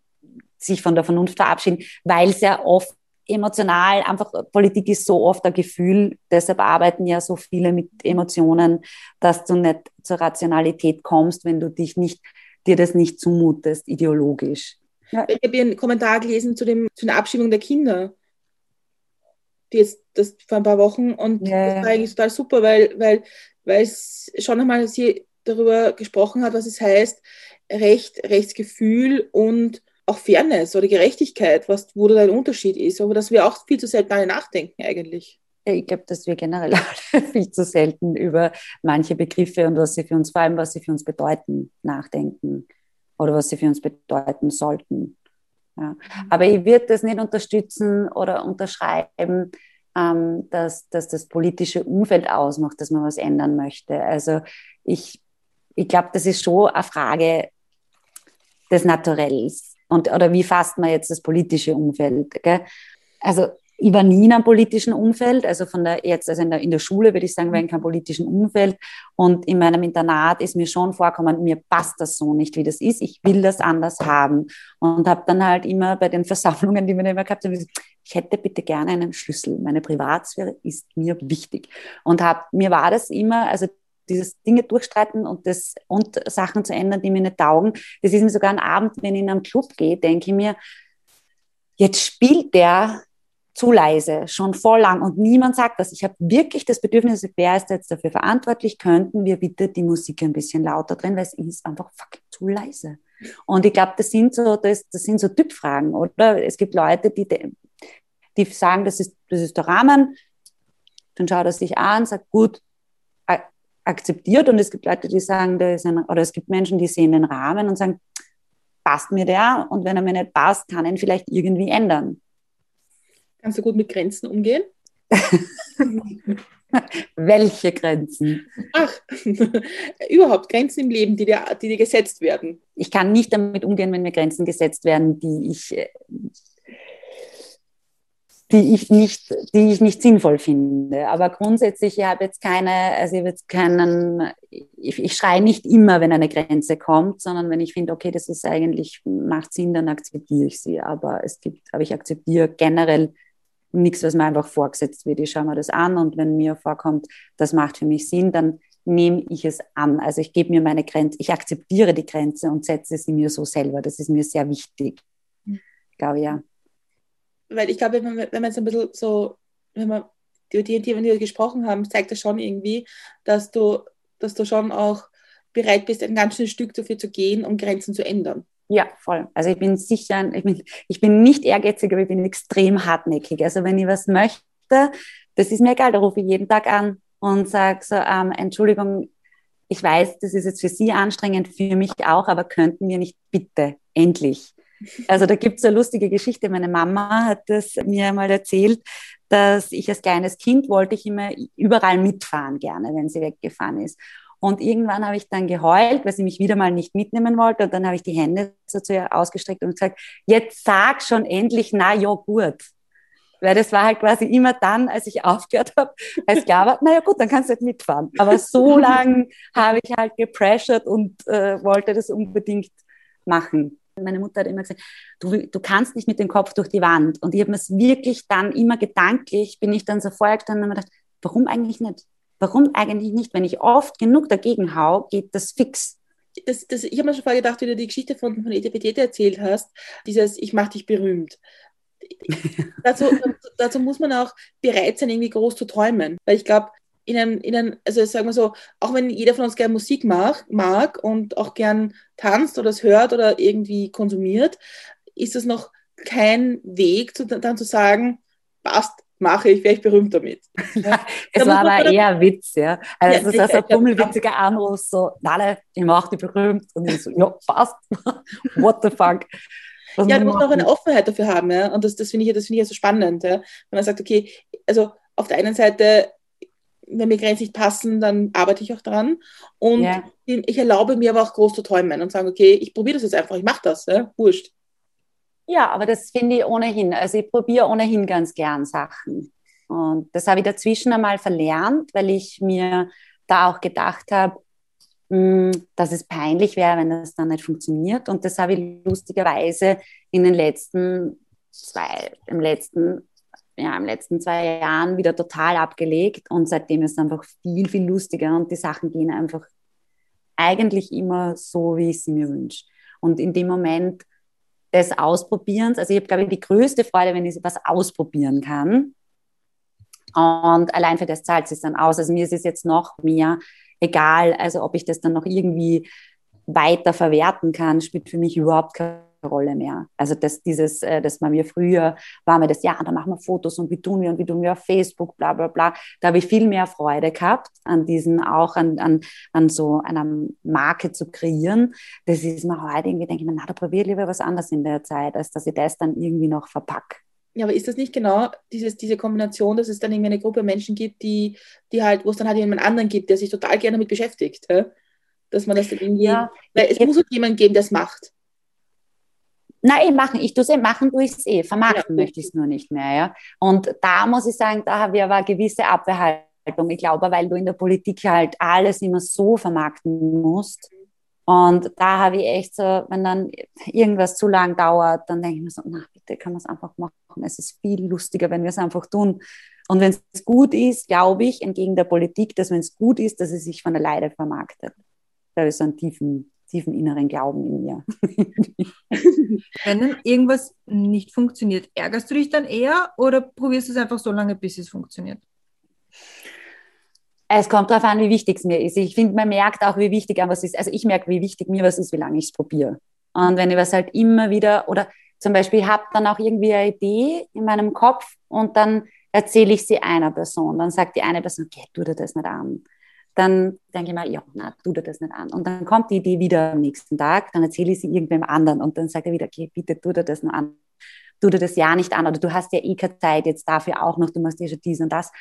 sich von der Vernunft verabschieden, weil sehr oft emotional, einfach Politik ist so oft ein Gefühl, deshalb arbeiten ja so viele mit Emotionen, dass du nicht zur Rationalität kommst, wenn du dich nicht, dir das nicht zumutest, ideologisch. Ja. Ich habe hier einen Kommentar gelesen zu, dem, zu der Abschiebung der Kinder. Die jetzt das vor ein paar Wochen und ja. das war eigentlich total super, weil, weil, weil es schon einmal sie darüber gesprochen hat, was es heißt, Recht, Rechtsgefühl und auch Fairness oder Gerechtigkeit, was, wo da ein Unterschied ist, aber dass wir auch viel zu selten alle nachdenken eigentlich. Ich glaube, dass wir generell viel zu selten über manche Begriffe und was sie für uns, vor allem was sie für uns bedeuten, nachdenken oder was sie für uns bedeuten sollten. Ja. Aber ich würde das nicht unterstützen oder unterschreiben, ähm, dass, dass das politische Umfeld ausmacht, dass man was ändern möchte. Also ich, ich glaube, das ist schon eine Frage des Naturells und, oder wie fasst man jetzt das politische Umfeld? Gell? Also ich war nie in einem politischen Umfeld, also von der jetzt, also in der, in der Schule würde ich sagen, war ich in keinem politischen Umfeld. Und in meinem Internat ist mir schon vorkommen, mir passt das so nicht, wie das ist. Ich will das anders haben. Und habe dann halt immer bei den Versammlungen, die wir immer gehabt haben, ich hätte bitte gerne einen Schlüssel. Meine Privatsphäre ist mir wichtig. Und hab, mir war das immer, also dieses Dinge durchstreiten und, das, und Sachen zu ändern, die mir nicht taugen. Das ist mir sogar ein Abend, wenn ich in einen Club gehe, denke ich mir, jetzt spielt der zu leise, schon voll lang und niemand sagt das. Ich habe wirklich das Bedürfnis, wer ist jetzt dafür verantwortlich? Könnten wir bitte die Musik ein bisschen lauter drehen, weil es ist einfach fucking zu leise. Und ich glaube, das sind so, das, das sind so Typfragen, oder? Es gibt Leute, die, die sagen, das ist, das ist der Rahmen, dann schaut er sich an, sagt, gut, akzeptiert und es gibt Leute, die sagen, da ist ein, oder es gibt Menschen, die sehen den Rahmen und sagen, passt mir der und wenn er mir nicht passt, kann ihn vielleicht irgendwie ändern. Kannst du gut mit Grenzen umgehen? Welche Grenzen? Ach, überhaupt Grenzen im Leben, die dir, die dir gesetzt werden. Ich kann nicht damit umgehen, wenn mir Grenzen gesetzt werden, die ich äh, die ich nicht, die ich nicht sinnvoll finde. Aber grundsätzlich, ich habe jetzt keine, also ich habe jetzt keinen, ich, ich schreie nicht immer, wenn eine Grenze kommt, sondern wenn ich finde, okay, das ist eigentlich, macht Sinn, dann akzeptiere ich sie. Aber es gibt, aber ich akzeptiere generell nichts, was mir einfach vorgesetzt wird. Ich schaue mir das an und wenn mir vorkommt, das macht für mich Sinn, dann nehme ich es an. Also ich gebe mir meine Grenze, ich akzeptiere die Grenze und setze sie mir so selber. Das ist mir sehr wichtig. Ich glaube, ja weil ich glaube, wenn man, wenn man so ein bisschen so, wenn man die, die die wir gesprochen haben, zeigt das schon irgendwie, dass du, dass du schon auch bereit bist, ein ganz schönes Stück dafür zu gehen, um Grenzen zu ändern. Ja, voll. Also ich bin sicher, ich bin, ich bin nicht ehrgeizig, aber ich bin extrem hartnäckig. Also wenn ich was möchte, das ist mir egal, da rufe ich jeden Tag an und sage so, ähm, Entschuldigung, ich weiß, das ist jetzt für Sie anstrengend, für mich auch, aber könnten wir nicht bitte endlich also da gibt es eine lustige Geschichte. Meine Mama hat das mir mal erzählt, dass ich als kleines Kind wollte ich immer überall mitfahren gerne, wenn sie weggefahren ist. Und irgendwann habe ich dann geheult, weil sie mich wieder mal nicht mitnehmen wollte. Und dann habe ich die Hände so zu ihr ausgestreckt und gesagt, jetzt sag schon endlich, na ja, gut. Weil das war halt quasi immer dann, als ich aufgehört habe, als klar war, naja gut, dann kannst du halt mitfahren. Aber so lange habe ich halt gepressured und äh, wollte das unbedingt machen. Meine Mutter hat immer gesagt, du, du kannst nicht mit dem Kopf durch die Wand. Und ich habe mir es wirklich dann immer gedanklich, bin ich dann so vorgestanden und mir gedacht, warum eigentlich nicht? Warum eigentlich nicht? Wenn ich oft genug dagegen hau, geht das fix. Das, das, ich habe mir schon vorher gedacht, wie du die Geschichte von, von ETPT erzählt hast, dieses Ich mache dich berühmt. dazu, dazu muss man auch bereit sein, irgendwie groß zu träumen. Weil ich glaube, in einem, in einem, also sagen wir so, auch wenn jeder von uns gerne Musik mag, mag und auch gern tanzt oder es hört oder irgendwie konsumiert, ist das noch kein Weg, zu, dann zu sagen, passt, mache ich, wäre ich berühmt damit. es war aber eher ein Witz, ja. Also ja, das ist also ein bummelwitziger Anruf, so, Nale, ich mache dich berühmt. Und ich so, ja, passt. What the fuck. Was ja, du musst auch eine Offenheit dafür haben, ja. Und das, das finde ich, das find ich ja so spannend, ja. Wenn man sagt, okay, also auf der einen Seite wenn mir Grenzen nicht passen, dann arbeite ich auch dran. Und ja. ich erlaube mir aber auch groß zu träumen und sagen, okay, ich probiere das jetzt einfach, ich mache das, ja? wurscht. Ja, aber das finde ich ohnehin. Also ich probiere ohnehin ganz gern Sachen. Und das habe ich dazwischen einmal verlernt, weil ich mir da auch gedacht habe, mm, dass es peinlich wäre, wenn das dann nicht funktioniert. Und das habe ich lustigerweise in den letzten zwei, im letzten, ja, im letzten zwei Jahren wieder total abgelegt. Und seitdem ist es einfach viel, viel lustiger und die Sachen gehen einfach eigentlich immer so, wie ich sie mir wünsche. Und in dem Moment des Ausprobierens, also ich habe, glaube ich, die größte Freude, wenn ich was ausprobieren kann. Und allein für das zahlt es dann aus. Also mir ist es jetzt noch mehr egal, also ob ich das dann noch irgendwie weiter verwerten kann, spielt für mich überhaupt keine Rolle mehr. Also das, dieses, äh, das war mir früher, war mir das, ja, da machen wir Fotos und wie tun wir und wie tun wir auf Facebook, bla bla bla. Da habe ich viel mehr Freude gehabt, an diesen, auch an, an, an so einer Marke zu kreieren. Das ist mir heute irgendwie, denke ich mir, na, da probiere lieber was anderes in der Zeit, als dass ich das dann irgendwie noch verpacke. Ja, aber ist das nicht genau dieses, diese Kombination, dass es dann irgendwie eine Gruppe Menschen gibt, die, die halt, wo es dann halt jemand anderen gibt, der sich total gerne damit beschäftigt? Hä? Dass man das dann irgendwie, ja, weil es muss halt jemanden geben, der es macht. Nein, machen, ich tue es eh, machen tue ich es eh, vermarkten ja. möchte ich es nur nicht mehr. Ja? Und da muss ich sagen, da haben wir aber eine gewisse Abwehrhaltung. Ich glaube, weil du in der Politik halt alles immer so vermarkten musst. Und da habe ich echt so, wenn dann irgendwas zu lang dauert, dann denke ich mir so, na bitte kann man es einfach machen. Es ist viel lustiger, wenn wir es einfach tun. Und wenn es gut ist, glaube ich, entgegen der Politik, dass wenn es gut ist, dass es sich von alleine vermarktet. Da ist so einen tiefen tiefen inneren Glauben in mir. Wenn dann irgendwas nicht funktioniert, ärgerst du dich dann eher oder probierst du es einfach so lange, bis es funktioniert? Es kommt darauf an, wie wichtig es mir ist. Ich finde, man merkt auch, wie wichtig was ist. Also ich merke, wie wichtig mir was ist, wie lange ich es probiere. Und wenn ich was halt immer wieder, oder zum Beispiel, habe dann auch irgendwie eine Idee in meinem Kopf und dann erzähle ich sie einer Person. Dann sagt die eine Person, okay, tu dir das nicht an dann denke ich mir, ja, na, tu dir das nicht an. Und dann kommt die Idee wieder am nächsten Tag, dann erzähle ich sie irgendwem anderen und dann sagt er wieder, okay, bitte tu dir das nur an. Tu dir das ja nicht an oder du hast ja eh keine Zeit jetzt dafür auch noch, du machst ja schon dies und das.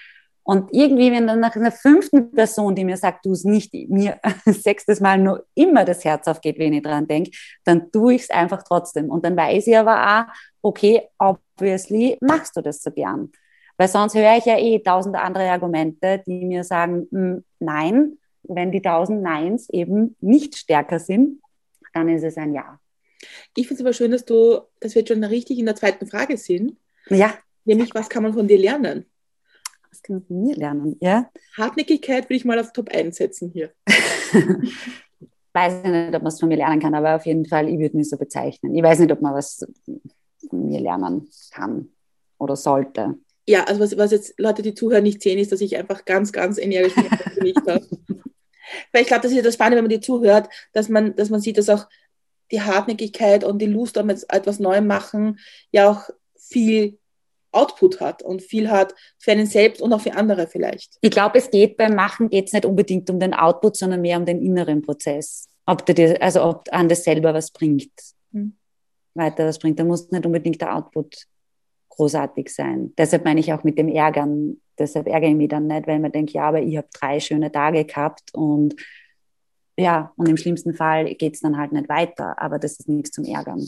Und irgendwie, wenn dann nach einer fünften Person, die mir sagt, du es nicht, mir sechstes Mal nur immer das Herz aufgeht, wenn ich dran denke, dann tue ich es einfach trotzdem. Und dann weiß ich aber auch, okay, obviously machst du das so gern. Weil sonst höre ich ja eh tausend andere Argumente, die mir sagen, hm, nein, wenn die tausend Neins eben nicht stärker sind, dann ist es ein Ja. Ich finde es aber schön, dass du, dass wir jetzt schon richtig in der zweiten Frage sind. Ja. Nämlich, was kann man von dir lernen? Was kann man von mir lernen? Ja. Hartnäckigkeit würde ich mal auf Top 1 setzen hier. weiß nicht, ob man es von mir lernen kann, aber auf jeden Fall, ich würde mich so bezeichnen. Ich weiß nicht, ob man was von mir lernen kann oder sollte ja, also was, was jetzt Leute, die zuhören, nicht sehen, ist, dass ich einfach ganz, ganz energisch habe. Weil ich glaube, das ist das Spannende, wenn man dir zuhört, dass man, dass man sieht, dass auch die Hartnäckigkeit und die Lust am etwas Neuem machen ja auch viel Output hat und viel hat für einen selbst und auch für andere vielleicht. Ich glaube, es geht beim Machen geht es nicht unbedingt um den Output, sondern mehr um den inneren Prozess. Ob dir, also ob an das selber was bringt. Hm. Weiter was bringt. Da muss nicht unbedingt der Output großartig sein. Deshalb meine ich auch mit dem Ärgern, deshalb ärgere ich mich dann nicht, weil man denkt, ja, aber ich habe drei schöne Tage gehabt und ja, und im schlimmsten Fall geht es dann halt nicht weiter, aber das ist nichts zum Ärgern.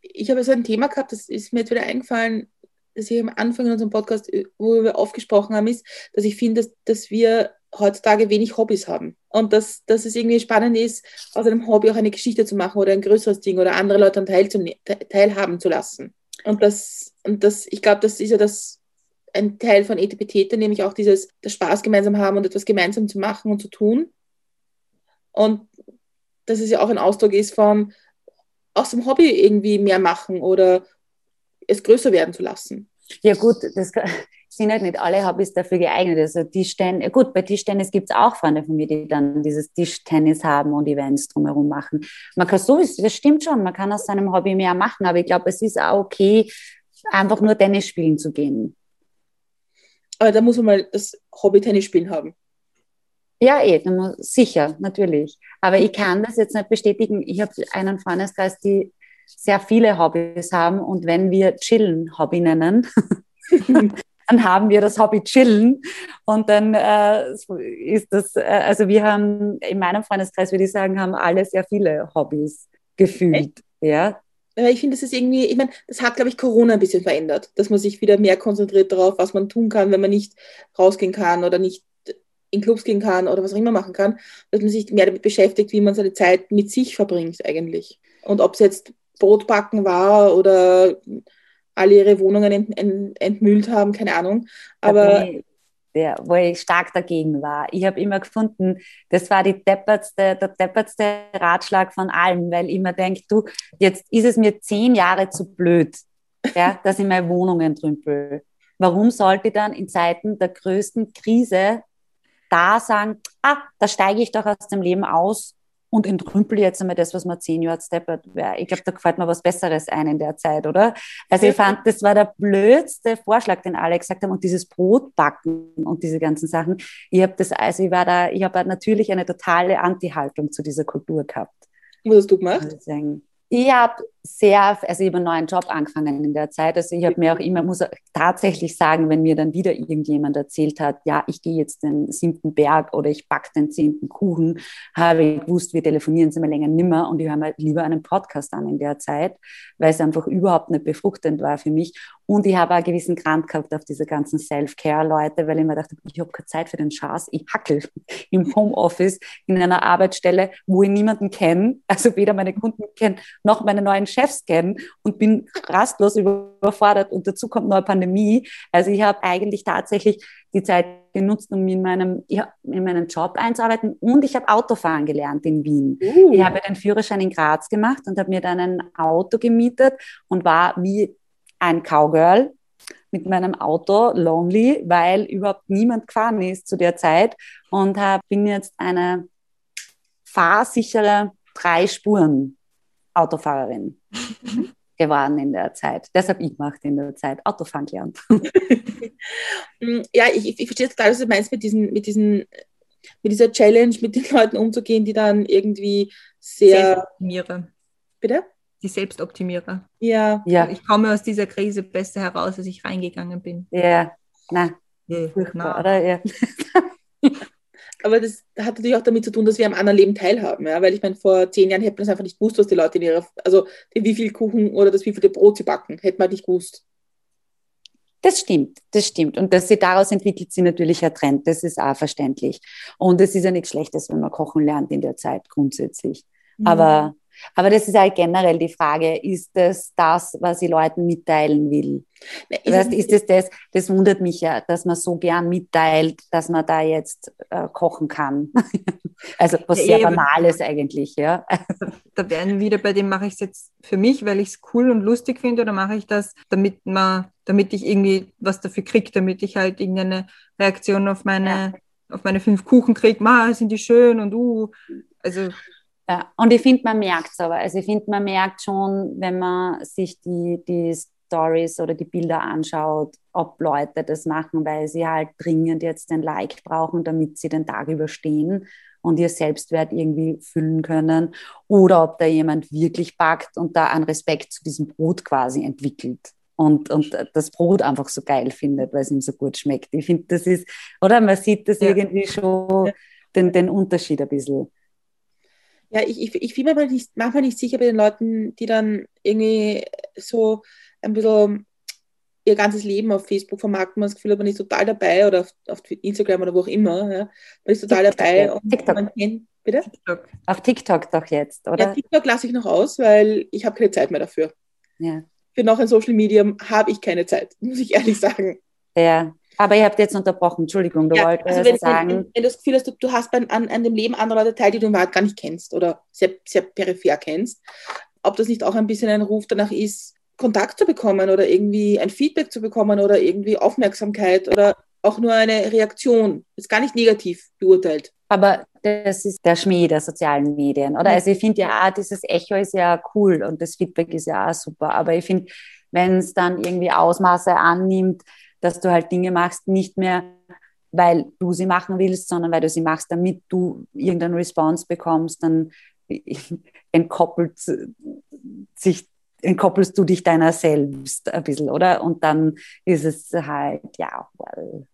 Ich habe so ein Thema gehabt, das ist mir jetzt wieder eingefallen, das ich am Anfang in unserem Podcast, wo wir aufgesprochen haben, ist, dass ich finde, dass, dass wir heutzutage wenig Hobbys haben. Und dass, dass es irgendwie spannend ist, aus einem Hobby auch eine Geschichte zu machen oder ein größeres Ding oder andere Leute teil teilhaben zu lassen. Und das, und das, ich glaube, das ist ja das ein Teil von Etipetete, nämlich auch dieses, das Spaß gemeinsam haben und etwas gemeinsam zu machen und zu tun. Und dass es ja auch ein Ausdruck ist von aus dem Hobby irgendwie mehr machen oder es größer werden zu lassen. Ja gut, das sind halt nicht alle Hobbys dafür geeignet. Also Tischtennis, gut, bei Tischtennis gibt es auch Freunde von mir, die dann dieses Tischtennis haben und Events drumherum machen. Man kann sowieso, das stimmt schon, man kann aus seinem Hobby mehr machen, aber ich glaube, es ist auch okay, einfach nur Tennis spielen zu gehen. Aber da muss man mal das Hobby Tennis spielen haben. Ja, eh, sicher, natürlich. Aber ich kann das jetzt nicht bestätigen. Ich habe einen Freundeskreis, die sehr viele Hobbys haben und wenn wir Chillen Hobby nennen, dann haben wir das Hobby Chillen und dann äh, ist das, äh, also wir haben in meinem Freundeskreis, würde ich sagen, haben alle sehr viele Hobbys gefühlt. Ja, ich finde, das ist irgendwie, ich meine, das hat, glaube ich, Corona ein bisschen verändert, dass man sich wieder mehr konzentriert darauf, was man tun kann, wenn man nicht rausgehen kann oder nicht in Clubs gehen kann oder was auch immer machen kann, dass man sich mehr damit beschäftigt, wie man seine Zeit mit sich verbringt eigentlich. Und ob es jetzt Brotbacken war oder alle ihre Wohnungen ent, ent, entmüllt haben, keine Ahnung. Aber der, wo ich stark dagegen war. Ich habe immer gefunden, das war die deppertste, der deppertste Ratschlag von allem, weil ich immer denke, du, jetzt ist es mir zehn Jahre zu blöd, ja, dass ich meine Wohnungen entrümpel. Warum sollte ich dann in Zeiten der größten Krise da sagen, ah, da steige ich doch aus dem Leben aus und entrümpel jetzt einmal das, was man zehn Jahre steppert wäre. Ich glaube, da gefällt mir was Besseres ein in der Zeit, oder? Also ich fand, das war der blödste Vorschlag, den alle gesagt haben und dieses Brotbacken und diese ganzen Sachen. Ich habe das, also ich war da, ich habe natürlich eine totale Anti-Haltung zu dieser Kultur gehabt. Was hast du gemacht? Ich habe sehr, also ich habe einen neuen Job angefangen in der Zeit. Also ich habe mir auch immer, muss tatsächlich sagen, wenn mir dann wieder irgendjemand erzählt hat, ja, ich gehe jetzt den siebten Berg oder ich backe den zehnten Kuchen, habe ich gewusst, wir telefonieren mal länger nimmer und ich höre mir lieber einen Podcast an in der Zeit, weil es einfach überhaupt nicht befruchtend war für mich. Und ich habe einen gewissen Grant gehabt auf diese ganzen Self-Care-Leute, weil ich mir dachte, ich habe keine Zeit für den Schaß. Ich hackel im Homeoffice in einer Arbeitsstelle, wo ich niemanden kenne, also weder meine Kunden kenne, noch meine neuen Chefs kennen und bin rastlos überfordert und dazu kommt noch eine Pandemie. Also ich habe eigentlich tatsächlich die Zeit genutzt, um in meinem, ja, in meinen Job einzuarbeiten und ich habe Autofahren gelernt in Wien. Uh. Ich habe den Führerschein in Graz gemacht und habe mir dann ein Auto gemietet und war wie ein Cowgirl mit meinem Auto lonely, weil überhaupt niemand gefahren ist zu der Zeit und hab, bin jetzt eine fahrsichere drei Spuren Autofahrerin geworden in der Zeit. Das habe ich gemacht in der Zeit, Autofahren gelernt. ja, ich, ich verstehe total, was du meinst mit diesen, mit diesen mit dieser Challenge, mit den Leuten umzugehen, die dann irgendwie sehr. Selbstoptimierer. Bitte? Die Selbstoptimierer. Ja. ja. Ich komme aus dieser Krise besser heraus, als ich reingegangen bin. Ja, na. Ja, na. Oder? Ja. aber das hat natürlich auch damit zu tun, dass wir am anderen Leben teilhaben. Ja? Weil ich meine, vor zehn Jahren hätten wir es einfach nicht gewusst, was die Leute in ihrer, also wie viel Kuchen oder das wie viele Brot sie backen, hätte man nicht gewusst. Das stimmt, das stimmt. Und dass sie daraus entwickelt sie natürlich ein Trend, das ist auch verständlich. Und es ist ja nichts Schlechtes, wenn man kochen lernt in der Zeit grundsätzlich. Mhm. Aber aber das ist halt generell die Frage, ist das das, was ich Leuten mitteilen will? Ist, weißt, ist das, das, das wundert mich ja, dass man so gern mitteilt, dass man da jetzt äh, kochen kann. also was ja, sehr Banales eigentlich, ja. Da werden wieder bei dem, mache ich es jetzt für mich, weil ich es cool und lustig finde, oder mache ich das, damit man, damit ich irgendwie was dafür kriege, damit ich halt irgendeine Reaktion auf meine, ja. auf meine fünf Kuchen kriege, ma, sind die schön und uh. Also ja, und ich finde, man merkt es aber. Also ich finde, man merkt schon, wenn man sich die, die Stories oder die Bilder anschaut, ob Leute das machen, weil sie halt dringend jetzt den Like brauchen, damit sie den Tag überstehen und ihr Selbstwert irgendwie füllen können. Oder ob da jemand wirklich backt und da einen Respekt zu diesem Brot quasi entwickelt. Und, und das Brot einfach so geil findet, weil es ihm so gut schmeckt. Ich finde, das ist, oder man sieht das ja. irgendwie schon, den, den Unterschied ein bisschen. Ja, ich, ich, ich bin mir manchmal nicht, manchmal nicht sicher bei den Leuten, die dann irgendwie so ein bisschen ihr ganzes Leben auf Facebook vermarkten, man das Gefühl hat, man ist total dabei oder auf, auf Instagram oder wo auch immer. Ja. Man ist total TikTok, dabei. Und TikTok. Man kennt, bitte? TikTok. Auf TikTok doch jetzt, oder? Ja, TikTok lasse ich noch aus, weil ich habe keine Zeit mehr dafür. Ja. Für noch ein Social Medium habe ich keine Zeit, muss ich ehrlich sagen. Ja, aber ihr habt jetzt unterbrochen, Entschuldigung, du ja, wolltest also wenn, sagen. Wenn, wenn, wenn, du das Gefühl hast, du, du hast an, an dem Leben anderer Leute teil, die du in Wahrheit gar nicht kennst oder sehr, sehr peripher kennst, ob das nicht auch ein bisschen ein Ruf danach ist, Kontakt zu bekommen oder irgendwie ein Feedback zu bekommen oder irgendwie Aufmerksamkeit oder auch nur eine Reaktion. Ist gar nicht negativ beurteilt. Aber das ist der Schmäh der sozialen Medien, oder? Also ich finde ja, dieses Echo ist ja cool und das Feedback ist ja auch super. Aber ich finde, wenn es dann irgendwie Ausmaße annimmt, dass du halt Dinge machst, nicht mehr, weil du sie machen willst, sondern weil du sie machst, damit du irgendeinen Response bekommst, dann entkoppelt sich entkoppelst du dich deiner selbst ein bisschen, oder? Und dann ist es halt, ja, well,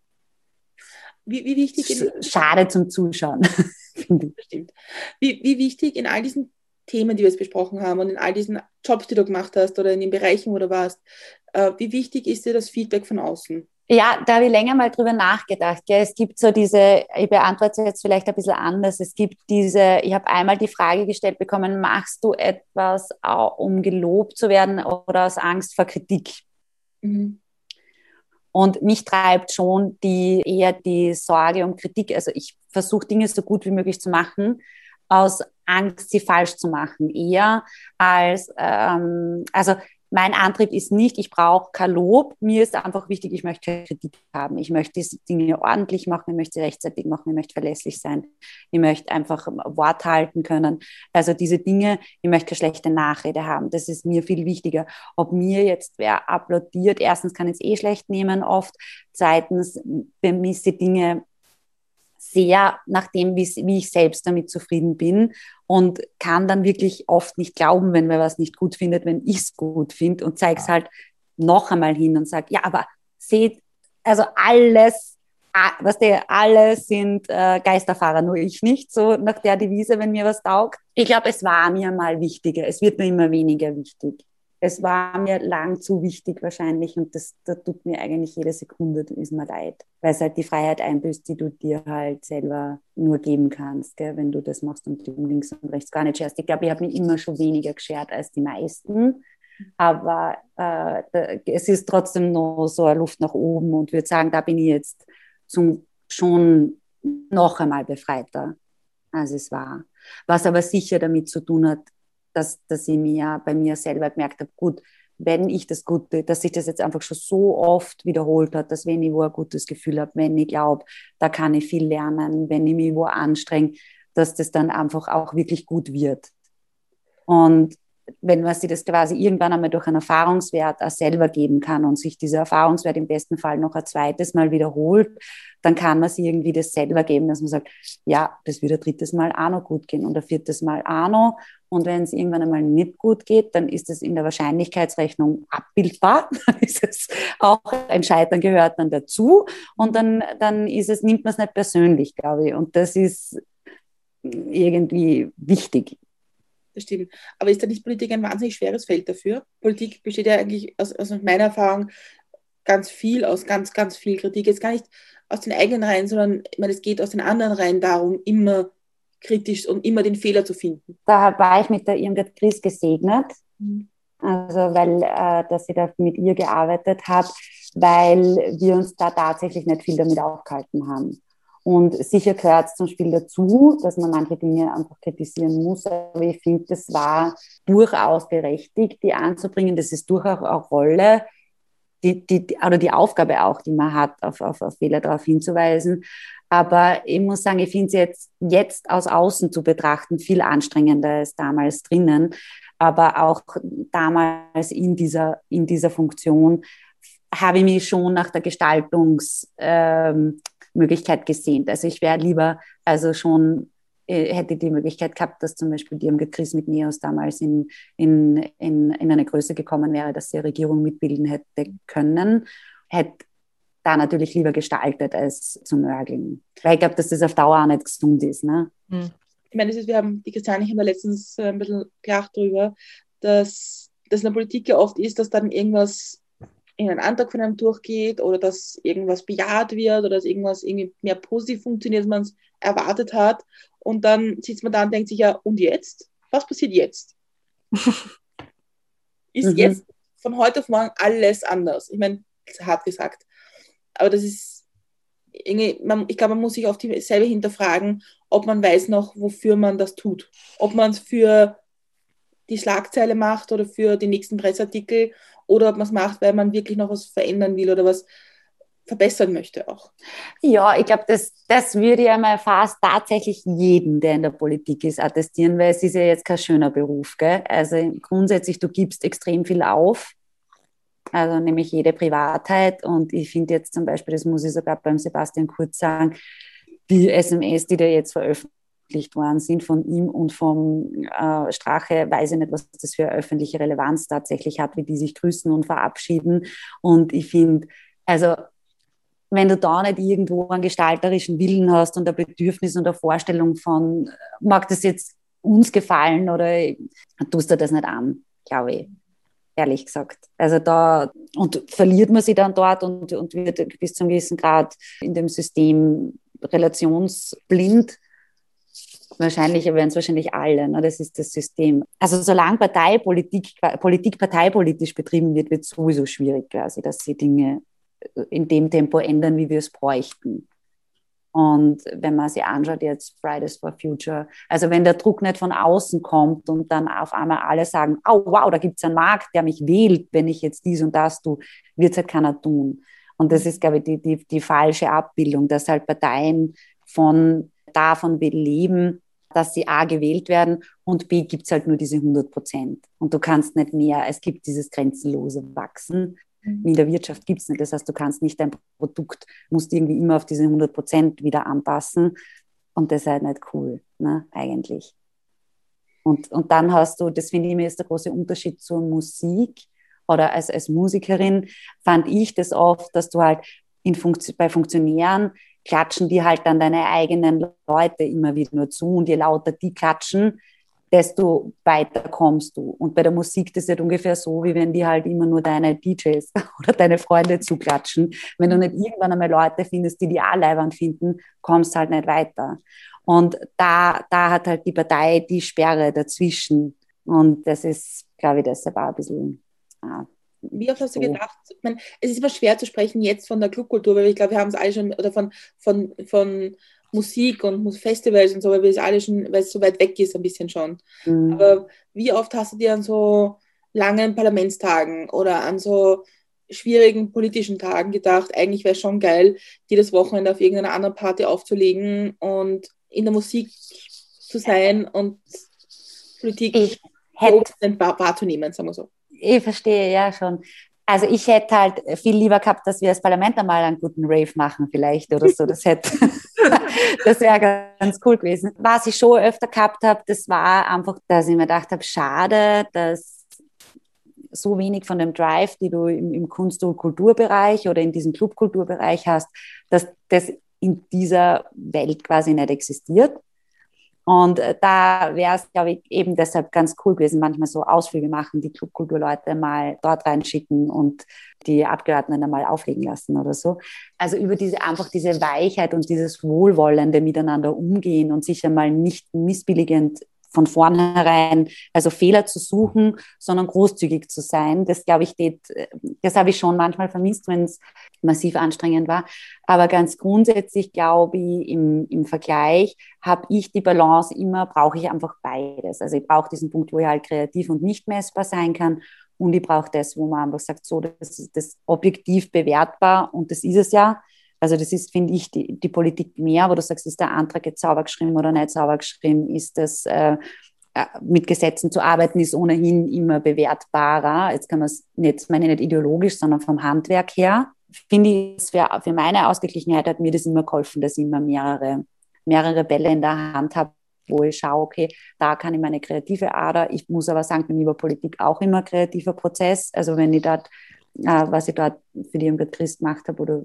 wie, wie wichtig schade zum Zuschauen. Stimmt. Wie, wie wichtig in all diesen Themen, die wir jetzt besprochen haben und in all diesen Jobs, die du gemacht hast oder in den Bereichen, wo du warst, wie wichtig ist dir das Feedback von außen? Ja, da habe ich länger mal drüber nachgedacht. Gell. Es gibt so diese, ich beantworte es jetzt vielleicht ein bisschen anders. Es gibt diese, ich habe einmal die Frage gestellt bekommen, machst du etwas, um gelobt zu werden oder aus Angst vor Kritik? Mhm. Und mich treibt schon die eher die Sorge um Kritik. Also ich versuche Dinge so gut wie möglich zu machen, aus Angst, sie falsch zu machen, eher als, ähm, also mein Antrieb ist nicht, ich brauche kein Lob. Mir ist einfach wichtig, ich möchte Kritik haben. Ich möchte diese Dinge ordentlich machen, ich möchte sie rechtzeitig machen, ich möchte verlässlich sein. Ich möchte einfach Wort halten können. Also diese Dinge, ich möchte keine schlechte Nachrede haben. Das ist mir viel wichtiger. Ob mir jetzt wer applaudiert, erstens kann ich es eh schlecht nehmen oft. Zweitens bemisse Dinge sehr nach dem, wie ich selbst damit zufrieden bin und kann dann wirklich oft nicht glauben, wenn man was nicht gut findet, wenn ich es gut finde und zeige es halt noch einmal hin und sage, ja, aber seht, also alles, was der alle sind äh, Geisterfahrer, nur ich nicht, so nach der Devise, wenn mir was taugt. Ich glaube, es war mir mal wichtiger, es wird mir immer weniger wichtig es war mir lang zu wichtig wahrscheinlich und das, das tut mir eigentlich jede Sekunde, ist mir leid, weil es halt die Freiheit einbüßt, die du dir halt selber nur geben kannst, gell, wenn du das machst und links und rechts gar nicht scherst. Ich glaube, ich habe mich immer schon weniger geschert als die meisten, aber äh, es ist trotzdem noch so eine Luft nach oben und würde sagen, da bin ich jetzt zum, schon noch einmal befreiter, als es war. Was aber sicher damit zu tun hat, dass, dass ich mir bei mir selber gemerkt habe, gut, wenn ich das Gute, dass sich das jetzt einfach schon so oft wiederholt hat, dass wenn ich wo ein gutes Gefühl habe, wenn ich glaube, da kann ich viel lernen, wenn ich mich wo anstrenge, dass das dann einfach auch wirklich gut wird. Und wenn man sich das quasi irgendwann einmal durch einen Erfahrungswert auch selber geben kann und sich dieser Erfahrungswert im besten Fall noch ein zweites Mal wiederholt, dann kann man sich irgendwie das selber geben, dass man sagt, ja, das wird ein drittes Mal auch noch gut gehen und ein viertes Mal auch noch. Und wenn es irgendwann einmal nicht gut geht, dann ist es in der Wahrscheinlichkeitsrechnung abbildbar. Dann ist es auch ein Scheitern gehört dann dazu. Und dann, dann ist es, nimmt man es nicht persönlich, glaube ich. Und das ist irgendwie wichtig das stimmt. Aber ist da nicht Politik ein wahnsinnig schweres Feld dafür? Politik besteht ja eigentlich aus, aus meiner Erfahrung ganz viel aus ganz, ganz viel Kritik. Jetzt gar nicht aus den eigenen Reihen, sondern ich meine, es geht aus den anderen Reihen darum, immer kritisch und immer den Fehler zu finden. Da war ich mit der Irmgard Gries gesegnet, mhm. also weil äh, dass sie da mit ihr gearbeitet hat, weil wir uns da tatsächlich nicht viel damit aufgehalten haben. Und sicher gehört es zum Spiel dazu, dass man manche Dinge einfach kritisieren muss. Aber ich finde, das war durchaus berechtigt, die anzubringen. Das ist durchaus auch Rolle, die, die, oder die Aufgabe auch, die man hat, auf, auf, auf Fehler darauf hinzuweisen. Aber ich muss sagen, ich finde es jetzt, jetzt aus außen zu betrachten viel anstrengender als damals drinnen. Aber auch damals in dieser, in dieser Funktion habe ich mich schon nach der Gestaltungs, ähm, gesehnt. Also ich wäre lieber, also schon äh, hätte die Möglichkeit gehabt, dass zum Beispiel die Irmgard Chris mit Neos damals in, in, in, in eine Größe gekommen wäre, dass sie eine Regierung mitbilden hätte können, hätte da natürlich lieber gestaltet als zu nörgeln. Weil ich glaube, dass das auf Dauer auch nicht gesund ist. Ne? Hm. Ich meine, ist, wir haben, die Christiane haben da letztens äh, ein bisschen gelacht darüber, dass das in der Politik ja oft ist, dass dann irgendwas in einen Antrag von einem durchgeht oder dass irgendwas bejaht wird oder dass irgendwas irgendwie mehr positiv funktioniert, als man es erwartet hat. Und dann sitzt man da und denkt sich ja, und jetzt? Was passiert jetzt? ist mhm. jetzt von heute auf morgen alles anders? Ich meine, hart gesagt. Aber das ist irgendwie, man, ich glaube, man muss sich auf dieselbe hinterfragen, ob man weiß noch, wofür man das tut. Ob man es für die Schlagzeile macht oder für die nächsten Pressartikel oder ob man es macht, weil man wirklich noch was verändern will oder was verbessern möchte auch. Ja, ich glaube, das, das würde ja mal fast tatsächlich jeden, der in der Politik ist, attestieren, weil es ist ja jetzt kein schöner Beruf. Gell? Also grundsätzlich, du gibst extrem viel auf, also nämlich jede Privatheit. Und ich finde jetzt zum Beispiel, das muss ich sogar beim Sebastian Kurz sagen, die SMS, die der jetzt veröffentlicht worden sind von ihm und vom äh, Strache, weiß ich nicht, was das für öffentliche Relevanz tatsächlich hat, wie die sich grüßen und verabschieden. Und ich finde, also wenn du da nicht irgendwo einen gestalterischen Willen hast und ein Bedürfnis und eine Vorstellung von, mag das jetzt uns gefallen oder tust du das nicht an, glaube ich. Ehrlich gesagt. Also da und verliert man sie dann dort und, und wird bis zu einem gewissen Grad in dem System relationsblind. Wahrscheinlich werden es wahrscheinlich alle, ne? das ist das System. Also solange Parteipolitik, Politik parteipolitisch betrieben wird, wird es sowieso schwierig quasi, dass sie Dinge in dem Tempo ändern, wie wir es bräuchten. Und wenn man sich anschaut, jetzt Fridays for Future, also wenn der Druck nicht von außen kommt und dann auf einmal alle sagen, oh wow, da gibt es einen Markt, der mich wählt, wenn ich jetzt dies und das tue, wird es halt keiner tun. Und das ist, glaube ich, die, die, die falsche Abbildung, dass halt Parteien von davon leben, dass sie A gewählt werden und B gibt es halt nur diese 100 Prozent. Und du kannst nicht mehr, es gibt dieses grenzenlose Wachsen Mhm. In der Wirtschaft gibt es nicht. Das heißt, du kannst nicht dein Produkt, musst irgendwie immer auf diese 100 Prozent wieder anpassen. Und das ist halt nicht cool, ne, eigentlich. Und, und dann hast du, das finde ich mir ist der große Unterschied zur Musik oder als, als Musikerin fand ich das oft, dass du halt in Funktion, bei Funktionären klatschen die halt dann deine eigenen Leute immer wieder nur zu und je lauter die klatschen, desto weiter kommst du. Und bei der Musik das ist halt ungefähr so, wie wenn die halt immer nur deine DJs oder deine Freunde zuklatschen. Wenn du nicht irgendwann einmal Leute findest, die die auch leibend finden, kommst halt nicht weiter. Und da, da hat halt die Partei die Sperre dazwischen. Und das ist, glaube ich, deshalb auch ein bisschen. Ah, wie oft hast du gedacht, ich meine, es ist immer schwer zu sprechen jetzt von der Clubkultur, weil ich glaube, wir haben es alle schon, oder von, von, von Musik und Festivals und so, weil wir es alle schon, weil es so weit weg ist, ein bisschen schon. Mhm. Aber wie oft hast du dir an so langen Parlamentstagen oder an so schwierigen politischen Tagen gedacht, eigentlich wäre es schon geil, jedes Wochenende auf irgendeiner anderen Party aufzulegen und in der Musik zu sein und Politik ich hätte, wahrzunehmen, sagen wir so. Ich verstehe, ja schon. Also ich hätte halt viel lieber gehabt, dass wir als Parlament einmal einen guten Rave machen vielleicht oder so. Das hätte, das wäre ganz cool gewesen. Was ich schon öfter gehabt habe, das war einfach, dass ich mir gedacht habe, schade, dass so wenig von dem Drive, die du im, im Kunst- und Kulturbereich oder in diesem Clubkulturbereich hast, dass das in dieser Welt quasi nicht existiert. Und äh, da wäre es, glaube ich, eben deshalb ganz cool gewesen, manchmal so Ausflüge machen, die Clubkulturleute mal dort reinschicken und die Abgeordneten einmal auflegen lassen oder so. Also über diese einfach diese Weichheit und dieses wohlwollende Miteinander umgehen und sich einmal nicht missbilligend von vornherein, also Fehler zu suchen, sondern großzügig zu sein. Das glaube ich, das, das habe ich schon manchmal vermisst, wenn es massiv anstrengend war. Aber ganz grundsätzlich glaube ich, im, im Vergleich habe ich die Balance immer, brauche ich einfach beides. Also ich brauche diesen Punkt, wo ich halt kreativ und nicht messbar sein kann. Und ich brauche das, wo man einfach sagt, so, das ist das objektiv bewertbar und das ist es ja. Also das ist, finde ich, die, die Politik mehr, wo du sagst, ist der Antrag jetzt sauber geschrieben oder nicht sauber geschrieben, ist das äh, äh mit Gesetzen zu arbeiten, ist ohnehin immer bewertbarer. Jetzt kann man es nicht, meine ich nicht ideologisch, sondern vom Handwerk her. Finde ich, für, für meine Ausgeglichenheit hat mir das immer geholfen, dass ich immer mehrere, mehrere Bälle in der Hand habe, wo ich schaue, okay, da kann ich meine kreative Ader. Ich muss aber sagen, bei Politik auch immer kreativer Prozess. Also wenn ich dort, äh, was ich dort für die Irmgard Christ gemacht habe oder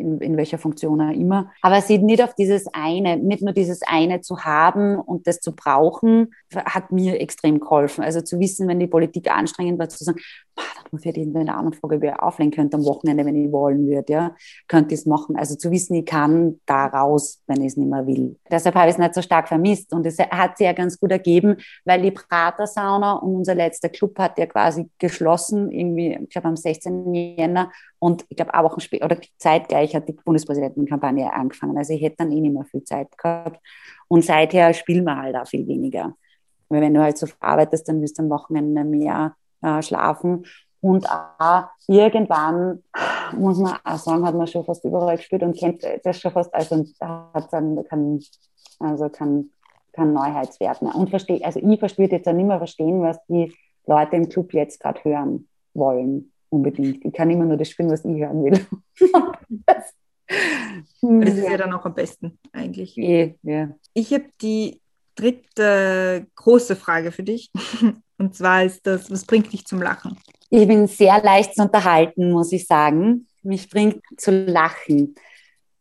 in, in welcher Funktion auch immer. Aber sie nicht auf dieses eine, nicht nur dieses eine zu haben und das zu brauchen, hat mir extrem geholfen. Also zu wissen, wenn die Politik anstrengend war, zu sagen, da muss ich irgendwie eine andere Frage, wer auflegen könnte am Wochenende, wenn ich wollen würde, ja, könnte ich es machen. Also zu wissen, ich kann da raus, wenn ich es nicht mehr will. Deshalb habe ich es nicht so stark vermisst und es hat sich ja ganz gut ergeben, weil die Prater-Sauna und unser letzter Club hat ja quasi geschlossen, irgendwie, ich glaube am 16. Jänner und ich glaube, auch Wochen später oder zeitgleich hat die Bundespräsidentenkampagne angefangen. Also ich hätte dann eh nicht mehr viel Zeit gehabt. Und seither spielen wir halt auch viel weniger. Weil wenn du halt so arbeitest, dann wirst du am Wochenende mehr äh, schlafen. Und auch irgendwann, muss man auch sagen, hat man schon fast überall gespielt und kennt das schon fast, also hat dann keinen also kein, kein Neuheitswert mehr. Und verstehe, also ich verstehe jetzt auch nicht mehr verstehen, was die Leute im Club jetzt gerade hören wollen unbedingt. Ich kann immer nur das spielen, was ich hören will. das, das ist ja dann auch am besten eigentlich. Eh, ja. Ich habe die dritte große Frage für dich. Und zwar ist das, was bringt dich zum Lachen? Ich bin sehr leicht zu unterhalten, muss ich sagen. Mich bringt zu lachen.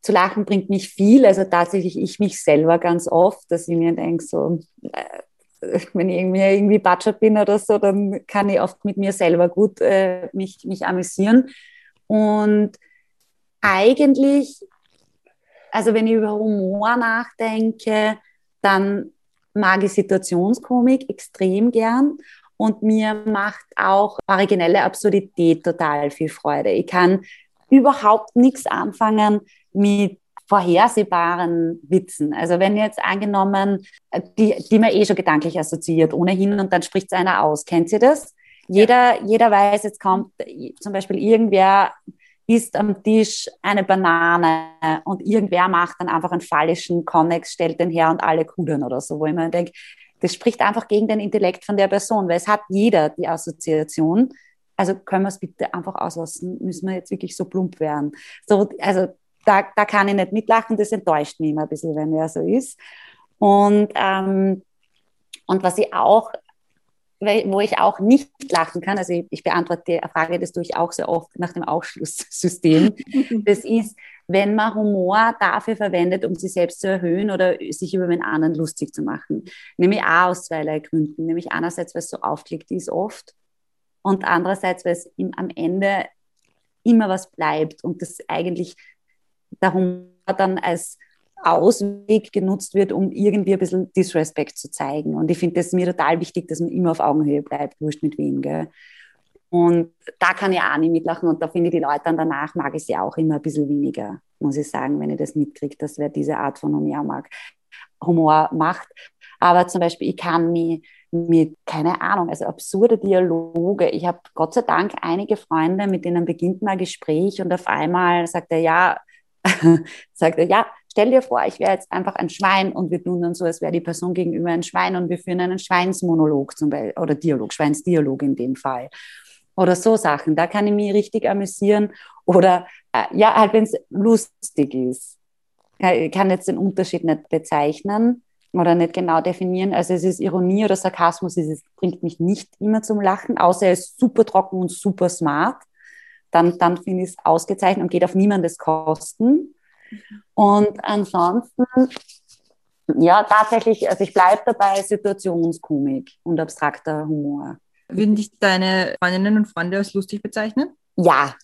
Zu lachen bringt mich viel, also tatsächlich ich mich selber ganz oft, dass ich mir denke, so, äh, wenn ich irgendwie, irgendwie Batscher bin oder so, dann kann ich oft mit mir selber gut äh, mich, mich amüsieren. Und eigentlich, also wenn ich über Humor nachdenke, dann mag ich Situationskomik extrem gern und mir macht auch originelle Absurdität total viel Freude. Ich kann überhaupt nichts anfangen mit vorhersehbaren Witzen. Also wenn jetzt angenommen, die, die man eh schon gedanklich assoziiert, ohnehin, und dann spricht es einer aus. Kennt ihr das? Jeder, jeder weiß, jetzt kommt zum Beispiel irgendwer isst am Tisch eine Banane und irgendwer macht dann einfach einen fallischen Connex, stellt den her und alle kudern oder so, wo ich mir denke, das spricht einfach gegen den Intellekt von der Person, weil es hat jeder die Assoziation. Also können wir es bitte einfach auslassen, müssen wir jetzt wirklich so plump werden. So, also da, da kann ich nicht mitlachen, das enttäuscht mich immer ein bisschen, wenn er so ist. Und, ähm, und was ich auch wo ich auch nicht lachen kann, also ich, ich beantworte die Frage, das tue ich auch sehr oft nach dem Ausschlusssystem, das ist, wenn man Humor dafür verwendet, um sich selbst zu erhöhen oder sich über den anderen lustig zu machen. Nämlich auch aus zweierlei Gründen. Nämlich einerseits, weil es so aufgelegt ist oft und andererseits, weil es am Ende immer was bleibt und das eigentlich der Humor dann als Ausweg genutzt wird, um irgendwie ein bisschen Disrespect zu zeigen. Und ich finde das mir total wichtig, dass man immer auf Augenhöhe bleibt, wurscht mit wem. Gell? Und da kann ich auch nicht mitlachen und da finde ich die Leute dann danach, mag ich sie auch immer ein bisschen weniger, muss ich sagen, wenn ich das mitkriege, dass wer diese Art von Humor mag, Humor macht. Aber zum Beispiel, ich kann mich mit, keine Ahnung, also absurde Dialoge. Ich habe Gott sei Dank einige Freunde, mit denen beginnt mal Gespräch und auf einmal sagt er, ja, sagt er, ja, stell dir vor, ich wäre jetzt einfach ein Schwein und wir tun dann so, als wäre die Person gegenüber ein Schwein und wir führen einen Schweinsmonolog zum Beispiel, oder Dialog, Schweinsdialog in dem Fall. Oder so Sachen, da kann ich mich richtig amüsieren. Oder äh, ja, halt, wenn es lustig ist. Ich kann jetzt den Unterschied nicht bezeichnen oder nicht genau definieren. Also es ist Ironie oder Sarkasmus, es bringt mich nicht immer zum Lachen, außer er ist super trocken und super smart. Dann, dann finde ich es ausgezeichnet und geht auf niemandes Kosten. Und ansonsten, ja, tatsächlich, also ich bleibe dabei Situationskomik und abstrakter Humor. Würden dich deine Freundinnen und Freunde als lustig bezeichnen? Ja,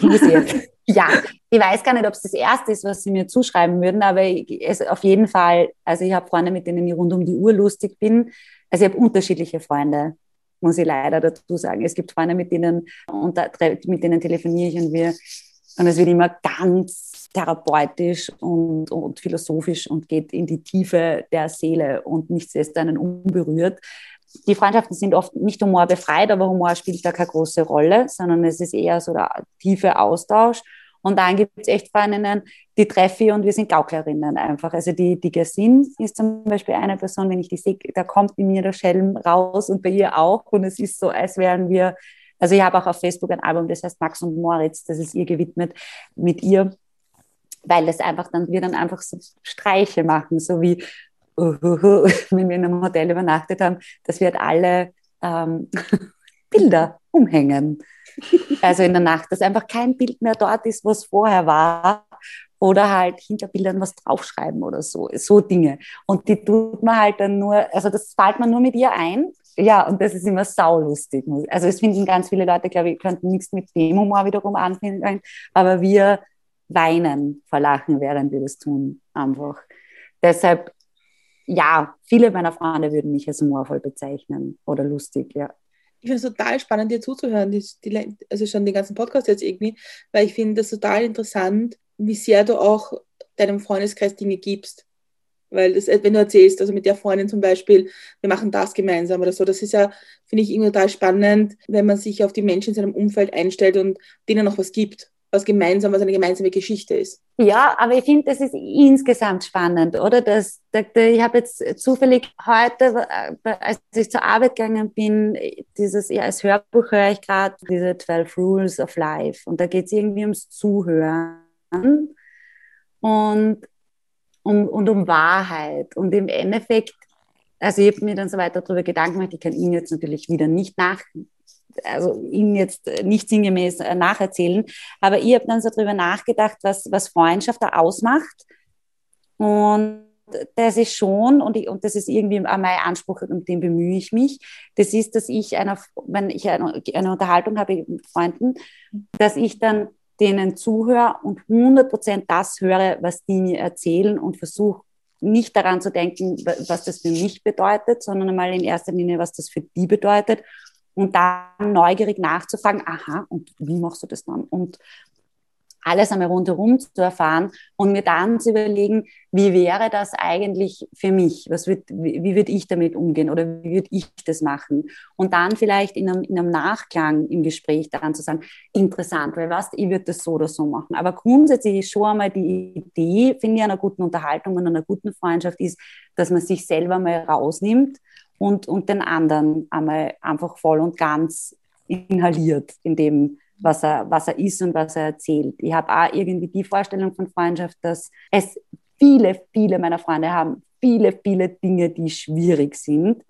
ja, ich weiß gar nicht, ob es das Erste ist, was sie mir zuschreiben würden, aber ich, es, auf jeden Fall, also ich habe Freunde, mit denen ich rund um die Uhr lustig bin. Also ich habe unterschiedliche Freunde, muss ich leider dazu sagen. Es gibt Freunde, mit denen, und mit denen telefoniere ich und wir, und es wird immer ganz therapeutisch und, und philosophisch und geht in die Tiefe der Seele und nichts lässt einen unberührt. Die Freundschaften sind oft nicht humorbefreit, aber Humor spielt da keine große Rolle, sondern es ist eher so der tiefe Austausch. Und dann gibt es echt Freundinnen, die treffe ich und wir sind Gauklerinnen einfach. Also die, die Gersin ist zum Beispiel eine Person, wenn ich die sehe, da kommt in mir der Schelm raus und bei ihr auch. Und es ist so, als wären wir, also ich habe auch auf Facebook ein Album, das heißt Max und Moritz, das ist ihr gewidmet, mit ihr weil das einfach dann, wir dann einfach so Streiche machen, so wie, uh, uh, uh, wenn wir in einem Hotel übernachtet haben, dass wir halt alle ähm, Bilder umhängen. Also in der Nacht, dass einfach kein Bild mehr dort ist, was vorher war. Oder halt hinter Bildern was draufschreiben oder so, so Dinge. Und die tut man halt dann nur, also das fällt man nur mit ihr ein. Ja, und das ist immer saulustig. Also es finden ganz viele Leute, glaube ich, könnten nichts mit dem Humor wiederum anfinden, aber wir weinen vor Lachen, während wir das tun, einfach. Deshalb, ja, viele meiner Freunde würden mich als humorvoll bezeichnen oder lustig, ja. Ich finde es total spannend, dir zuzuhören, die, die, also schon den ganzen Podcast jetzt irgendwie, weil ich finde das total interessant, wie sehr du auch deinem Freundeskreis Dinge gibst. Weil das, wenn du erzählst, also mit der Freundin zum Beispiel, wir machen das gemeinsam oder so, das ist ja, finde ich, irgendwie total spannend, wenn man sich auf die Menschen in seinem Umfeld einstellt und denen noch was gibt was gemeinsam, was eine gemeinsame Geschichte ist. Ja, aber ich finde, das ist insgesamt spannend, oder? Das, das, ich habe jetzt zufällig heute, äh, als ich zur Arbeit gegangen bin, dieses, ja, als Hörbuch höre ich gerade diese 12 Rules of Life und da geht es irgendwie ums Zuhören und um, und um Wahrheit. Und im Endeffekt, also ich habe mir dann so weiter darüber Gedanken gemacht, ich kann Ihnen jetzt natürlich wieder nicht nach, also Ihnen jetzt nicht sinngemäß äh, nacherzählen, aber ich habe dann so drüber nachgedacht, was, was Freundschaft da ausmacht. Und das ist schon, und, ich, und das ist irgendwie auch mein Anspruch, um den bemühe ich mich, das ist, dass ich, einer, wenn ich eine, eine Unterhaltung habe mit Freunden, dass ich dann denen zuhöre und 100% das höre, was die mir erzählen und versuche nicht daran zu denken, was das für mich bedeutet, sondern einmal in erster Linie, was das für die bedeutet und dann neugierig nachzufragen, aha, und wie machst du das dann? Und alles einmal rundherum zu erfahren und mir dann zu überlegen, wie wäre das eigentlich für mich? Was wird, wie, würde ich damit umgehen oder wie würde ich das machen? Und dann vielleicht in einem, in einem Nachklang im Gespräch dann zu sagen, interessant, weil was, ich würde das so oder so machen. Aber grundsätzlich ist schon einmal die Idee, finde ich, einer guten Unterhaltung und einer guten Freundschaft ist, dass man sich selber mal rausnimmt und, und den anderen einmal einfach voll und ganz inhaliert in dem, was er, was er ist und was er erzählt. Ich habe auch irgendwie die Vorstellung von Freundschaft, dass es viele, viele meiner Freunde haben, viele, viele Dinge, die schwierig sind.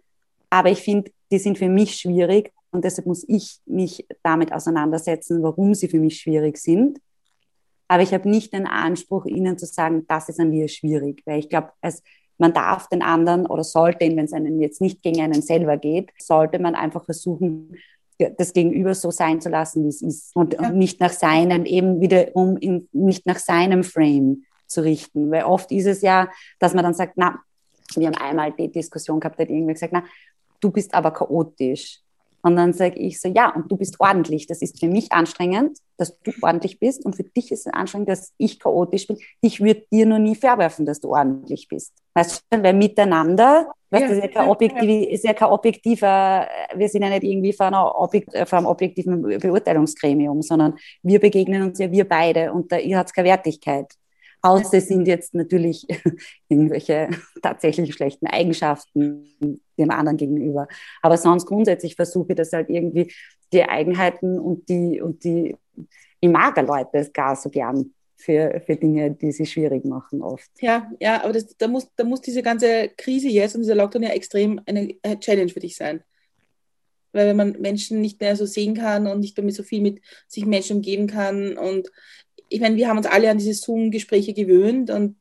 Aber ich finde, die sind für mich schwierig und deshalb muss ich mich damit auseinandersetzen, warum sie für mich schwierig sind. Aber ich habe nicht den Anspruch, ihnen zu sagen, das ist an dir schwierig, weil ich glaube, man darf den anderen oder sollte ihn, wenn es einen jetzt nicht gegen einen selber geht, sollte man einfach versuchen, das Gegenüber so sein zu lassen, wie es ist und, ja. nicht nach seinen, eben wiederum in, nicht nach seinem Frame zu richten. Weil oft ist es ja, dass man dann sagt, na, wir haben einmal die Diskussion gehabt, da hat irgendwer gesagt, na, du bist aber chaotisch. Und dann sage ich so, ja, und du bist ordentlich. Das ist für mich anstrengend, dass du ordentlich bist. Und für dich ist es anstrengend, dass ich chaotisch bin. Ich würde dir nur nie vorwerfen, dass du ordentlich bist. Weißt du, weil miteinander, weißt, ja, das ist ja kein, objektiv, ist ja kein objektiver, wir sind ja nicht irgendwie vor, einer Objekt, vor einem objektiven Beurteilungsgremium, sondern wir begegnen uns ja wir beide und da hat es keine Wertigkeit. Außer es sind jetzt natürlich irgendwelche tatsächlich schlechten Eigenschaften dem anderen gegenüber. Aber sonst grundsätzlich versuche ich das halt irgendwie die Eigenheiten und die, und die, ich mag Leute gar so gern für, für Dinge, die sie schwierig machen oft. Ja, ja, aber das, da, muss, da muss diese ganze Krise jetzt und dieser Lockdown ja extrem eine Challenge für dich sein. Weil wenn man Menschen nicht mehr so sehen kann und nicht damit so viel mit sich Menschen umgeben kann und ich meine, wir haben uns alle an diese Zoom-Gespräche gewöhnt und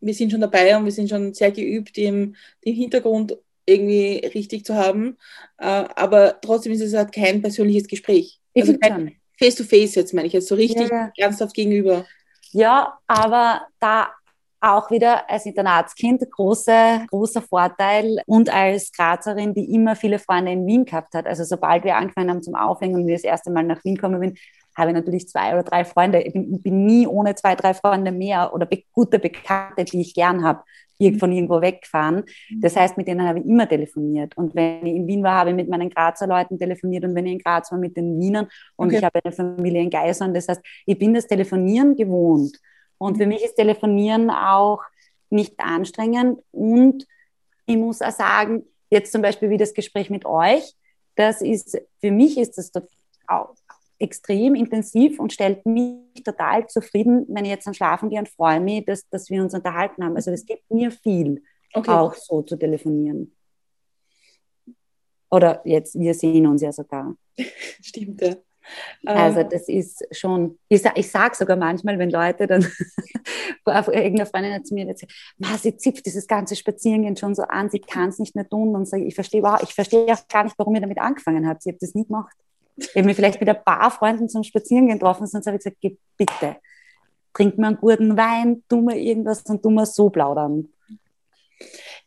wir sind schon dabei und wir sind schon sehr geübt, den, den Hintergrund irgendwie richtig zu haben. Äh, aber trotzdem ist es halt kein persönliches Gespräch. Ich also kein Face-to-Face jetzt meine ich jetzt so richtig ja, ja. ernsthaft gegenüber. Ja, aber da auch wieder als Internatskind große, großer Vorteil und als Grazerin, die immer viele Freunde in Wien gehabt hat. Also sobald wir angefangen haben zum Aufhängen und wir das erste Mal nach Wien gekommen bin, habe ich natürlich zwei oder drei Freunde. Ich bin, bin nie ohne zwei, drei Freunde mehr oder be gute Bekannte, die ich gern habe, mhm. von irgendwo wegfahren. Mhm. Das heißt, mit denen habe ich immer telefoniert. Und wenn ich in Wien war, habe ich mit meinen Grazer Leuten telefoniert und wenn ich in Graz war, mit den Wienern. Und okay. ich habe eine Familie in Geisern. Das heißt, ich bin das Telefonieren gewohnt. Und für mhm. mich ist Telefonieren auch nicht anstrengend. Und ich muss auch sagen, jetzt zum Beispiel wie das Gespräch mit euch, das ist, für mich ist das auch extrem intensiv und stellt mich total zufrieden, wenn ich jetzt am Schlafen gehe und freue mich, dass, dass wir uns unterhalten haben. Also das gibt mir viel, okay. auch so zu telefonieren. Oder jetzt, wir sehen uns ja sogar. Stimmt, ja. Also ähm. das ist schon, ich, ich sage sogar manchmal, wenn Leute dann, irgendeine Freundin hat zu mir gesagt, sie zipft dieses ganze Spazierengehen schon so an, sie kann es nicht mehr tun und sage, ich verstehe ich verstehe auch gar nicht, warum ihr damit angefangen habt. Sie habt das nie gemacht. Habe mich vielleicht mit ein paar Freunden zum Spazierengehen getroffen, sonst habe ich gesagt, geh bitte, trink mir einen guten Wein, tu mir irgendwas und tu mir so plaudern.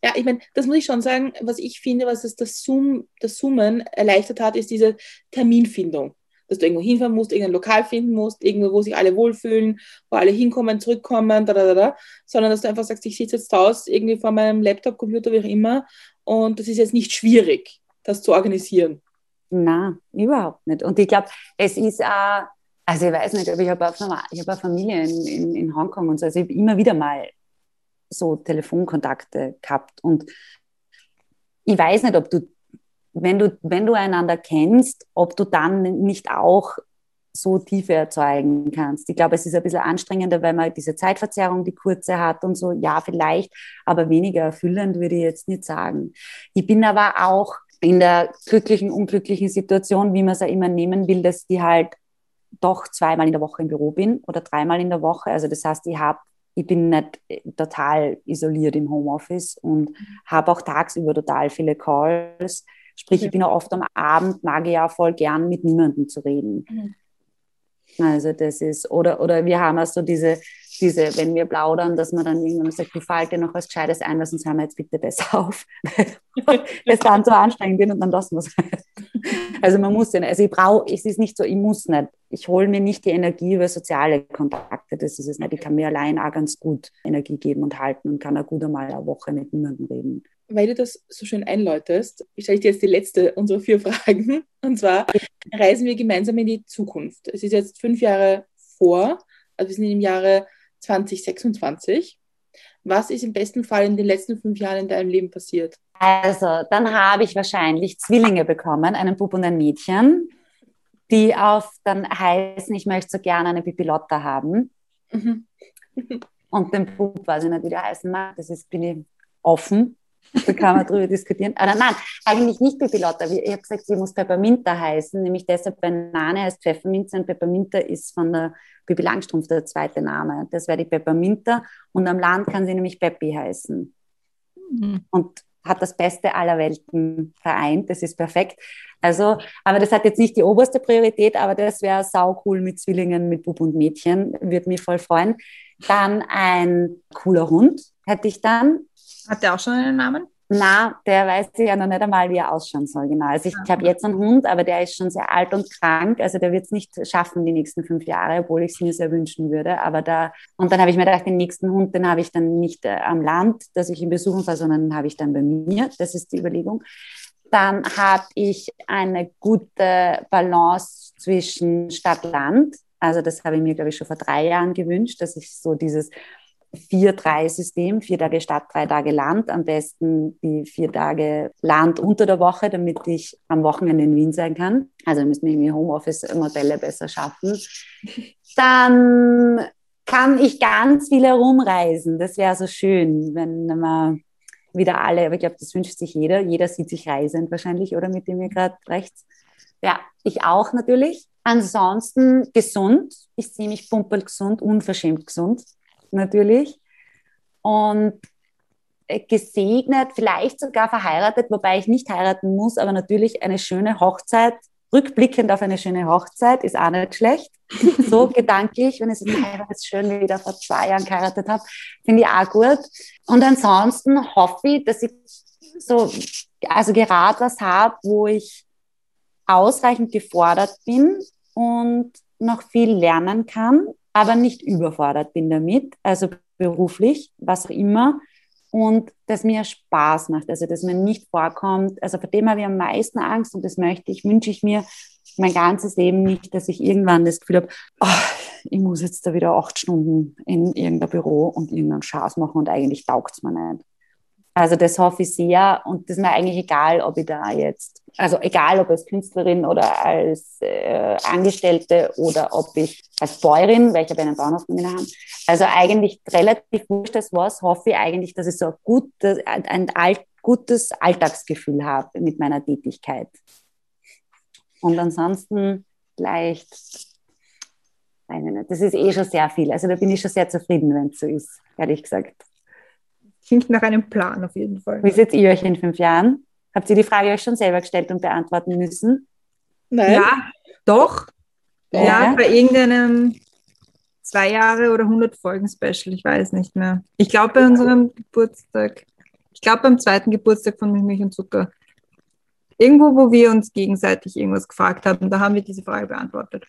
Ja, ich meine, das muss ich schon sagen, was ich finde, was es das, Zoom, das Zoomen erleichtert hat, ist diese Terminfindung. Dass du irgendwo hinfahren musst, irgendein Lokal finden musst, irgendwo, wo sich alle wohlfühlen, wo alle hinkommen, zurückkommen, da, da, da, sondern dass du einfach sagst, ich sitze jetzt Hause irgendwie vor meinem Laptop, Computer, wie auch immer, und das ist jetzt nicht schwierig, das zu organisieren. Na, überhaupt nicht. Und ich glaube, es ist auch, also ich weiß nicht, aber ich habe auch, hab eine Familie in, in, in Hongkong und so, also ich habe immer wieder mal so Telefonkontakte gehabt. Und ich weiß nicht, ob du, wenn du, wenn du einander kennst, ob du dann nicht auch so Tiefe erzeugen kannst. Ich glaube, es ist ein bisschen anstrengender, weil man diese Zeitverzerrung, die kurze hat und so, ja, vielleicht, aber weniger erfüllend würde ich jetzt nicht sagen. Ich bin aber auch in der glücklichen, unglücklichen Situation, wie man es ja immer nehmen will, dass ich halt doch zweimal in der Woche im Büro bin oder dreimal in der Woche. Also das heißt, ich habe ich bin nicht total isoliert im Homeoffice und habe auch tagsüber total viele Calls. Sprich, ich bin auch oft am Abend, mag ich ja voll gern mit niemandem zu reden. Mhm. Also das ist, oder, oder wir haben auch so diese, diese, wenn wir plaudern, dass man dann irgendwann sagt, du fall dir noch was Gescheites ein, lass uns hören wir jetzt bitte besser auf. das dann so anstrengend wird und dann lassen wir es. Also man muss nicht, also ich brauche, es ist nicht so, ich muss nicht. Ich hole mir nicht die Energie über soziale Kontakte, das ist es nicht. Ich kann mir allein auch ganz gut Energie geben und halten und kann auch gut einmal eine Woche mit niemandem reden. Weil du das so schön einläutest, stelle ich dir jetzt die letzte unserer vier Fragen. Und zwar reisen wir gemeinsam in die Zukunft. Es ist jetzt fünf Jahre vor, also wir sind im Jahre 2026. Was ist im besten Fall in den letzten fünf Jahren in deinem Leben passiert? Also, dann habe ich wahrscheinlich Zwillinge bekommen, einen Bub und ein Mädchen, die auf dann heißen, ich möchte so gerne eine Pipilotta haben. Mhm. und den Bub weiß ich nicht, wie der heißen mag. Das ist, bin ich offen. Da kann man drüber diskutieren. Aber nein, eigentlich nicht Pipilotta. Ich habe gesagt, sie muss Pepperminta heißen, nämlich deshalb Banane heißt Pfefferminze und Pepperminta ist von der Pippi Langstrumpf der zweite Name. Das wäre die Pepperminta und am Land kann sie nämlich Peppi heißen. Mhm. Und hat das Beste aller Welten vereint. Das ist perfekt. Also, aber das hat jetzt nicht die oberste Priorität, aber das wäre sau cool mit Zwillingen, mit Bub und Mädchen. Würde mich voll freuen. Dann ein cooler Hund hätte ich dann. Hat der auch schon einen Namen? Na, der weiß ja noch nicht einmal, wie er ausschauen soll, genau. Also ich, ich habe jetzt einen Hund, aber der ist schon sehr alt und krank. Also der wird es nicht schaffen die nächsten fünf Jahre, obwohl ich es mir sehr wünschen würde. Aber da, und dann habe ich mir gedacht, den nächsten Hund, den habe ich dann nicht äh, am Land, dass ich ihn besuchen soll, sondern den habe ich dann bei mir. Das ist die Überlegung. Dann habe ich eine gute Balance zwischen Stadt-Land. Also das habe ich mir, glaube ich, schon vor drei Jahren gewünscht, dass ich so dieses 4-3-System, vier Tage Stadt, drei Tage Land. Am besten die vier Tage Land unter der Woche, damit ich am Wochenende in Wien sein kann. Also müssen wir irgendwie Homeoffice-Modelle besser schaffen. Dann kann ich ganz viel herumreisen. Das wäre so schön, wenn man wieder alle, aber ich glaube, das wünscht sich jeder. Jeder sieht sich reisend wahrscheinlich, oder mit dem ihr gerade rechts. Ja, ich auch natürlich. Ansonsten gesund. Ich sehe mich pumpelgesund, unverschämt gesund natürlich. Und äh, gesegnet, vielleicht sogar verheiratet, wobei ich nicht heiraten muss, aber natürlich eine schöne Hochzeit, rückblickend auf eine schöne Hochzeit, ist auch nicht schlecht. So gedanklich, wenn ich so jetzt schön wie wieder vor zwei Jahren geheiratet habe, finde ich auch gut. Und ansonsten hoffe ich, dass ich so, also gerade was habe, wo ich ausreichend gefordert bin und noch viel lernen kann aber nicht überfordert bin damit, also beruflich, was auch immer. Und das mir Spaß macht, also dass mir nicht vorkommt, also vor dem habe ich am meisten Angst und das möchte ich, wünsche ich mir mein ganzes Leben nicht, dass ich irgendwann das Gefühl habe, oh, ich muss jetzt da wieder acht Stunden in irgendein Büro und irgendeinen Schaß machen und eigentlich taugt es mir nicht. Also das hoffe ich sehr und das ist mir eigentlich egal, ob ich da jetzt, also egal ob als Künstlerin oder als äh, Angestellte oder ob ich als Bäuerin, weil ich habe einen Bauernhof haben. Also eigentlich relativ wurscht das was, hoffe ich eigentlich, dass ich so ein, gutes, ein, alt, gutes Alltagsgefühl habe mit meiner Tätigkeit. Und ansonsten vielleicht, das ist eh schon sehr viel. Also da bin ich schon sehr zufrieden, wenn es so ist, ehrlich gesagt. Klingt nach einem Plan auf jeden Fall. Wie seht ihr euch in fünf Jahren? Habt ihr die Frage euch schon selber gestellt und beantworten müssen? Nein. Ja, doch. Ja, ja bei irgendeinem zwei Jahre oder 100 Folgen Special, ich weiß nicht mehr. Ich glaube bei unserem Geburtstag, ich glaube beim zweiten Geburtstag von Milch und Zucker, irgendwo, wo wir uns gegenseitig irgendwas gefragt haben, da haben wir diese Frage beantwortet.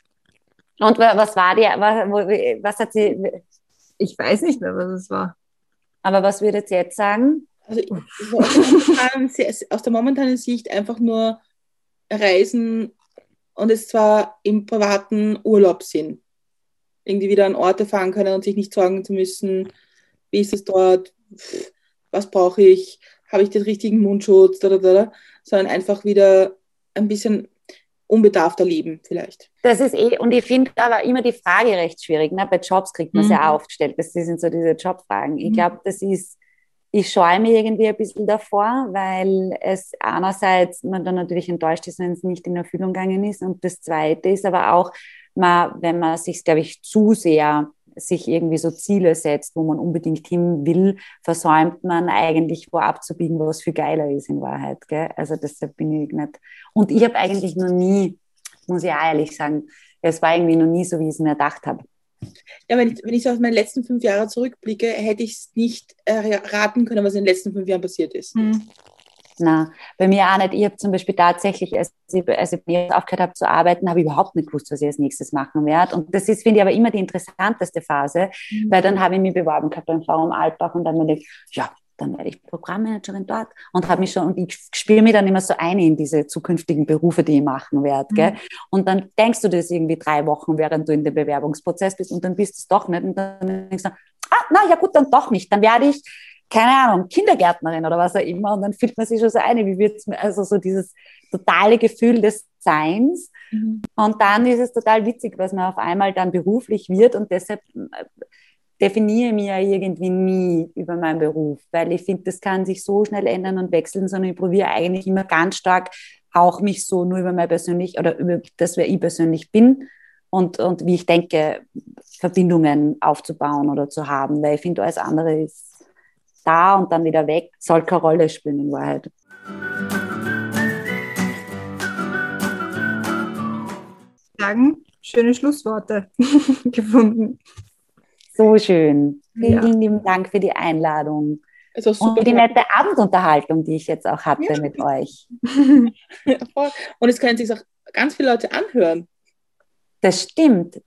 Und was war die, was, was hat sie? Ich weiß nicht mehr, was es war. Aber was würdet ihr jetzt sagen? Also aus der momentanen Sicht einfach nur reisen und es zwar im privaten Urlaubssinn. Irgendwie wieder an Orte fahren können und sich nicht sorgen zu müssen, wie ist es dort, was brauche ich, habe ich den richtigen Mundschutz, da, da, da, sondern einfach wieder ein bisschen unbedarfter leben vielleicht. Das ist eh, und ich finde aber immer die Frage recht schwierig. Ne? Bei Jobs kriegt man es mhm. ja auch gestellt. Das sind so diese Jobfragen. Ich mhm. glaube, das ist, ich scheue mich irgendwie ein bisschen davor, weil es einerseits man dann natürlich enttäuscht ist, wenn es nicht in Erfüllung gegangen ist. Und das Zweite ist aber auch, man, wenn man sich, glaube ich, zu sehr sich irgendwie so Ziele setzt, wo man unbedingt hin will, versäumt man eigentlich wo abzubiegen, was viel geiler ist in Wahrheit. Gell? Also deshalb bin ich nicht. Und ich habe eigentlich noch nie, muss ich auch ehrlich sagen, es war irgendwie noch nie so, wie ich es mir gedacht habe. Ja, wenn ich, wenn ich so auf meine letzten fünf Jahre zurückblicke, hätte ich es nicht erraten können, was in den letzten fünf Jahren passiert ist. Hm. Na, bei mir auch nicht. Ich habe zum Beispiel tatsächlich, als ich, als ich aufgehört habe zu arbeiten, habe ich überhaupt nicht gewusst, was ich als nächstes machen werde. Und das ist, finde ich, aber immer die interessanteste Phase, mhm. weil dann habe ich mich beworben gehabt beim Forum Alpbach und dann habe ich ja, dann werde ich Programmmanagerin dort und habe mich schon, und ich spiele mir dann immer so ein in diese zukünftigen Berufe, die ich machen werde. Mhm. Gell? Und dann denkst du das irgendwie drei Wochen, während du in dem Bewerbungsprozess bist und dann bist du es doch nicht. Und dann denkst du, ah, na ja gut, dann doch nicht. Dann werde ich, keine Ahnung, Kindergärtnerin oder was auch immer. Und dann fühlt man sich schon so ein, wie wird es mir, also so dieses totale Gefühl des Seins. Mhm. Und dann ist es total witzig, was man auf einmal dann beruflich wird und deshalb definiere mich ja irgendwie nie über meinen Beruf, weil ich finde, das kann sich so schnell ändern und wechseln, sondern ich probiere eigentlich immer ganz stark auch mich so nur über mein persönlich oder über das, wer ich persönlich bin und, und wie ich denke, Verbindungen aufzubauen oder zu haben, weil ich finde, alles andere ist da und dann wieder weg, soll keine Rolle spielen in Wahrheit. Sagen, schöne Schlussworte gefunden. So schön. Vielen ja. lieben Dank für die Einladung. Also und für die nette Abendunterhaltung, die ich jetzt auch hatte ja. mit euch. und es können sich auch ganz viele Leute anhören. Das stimmt.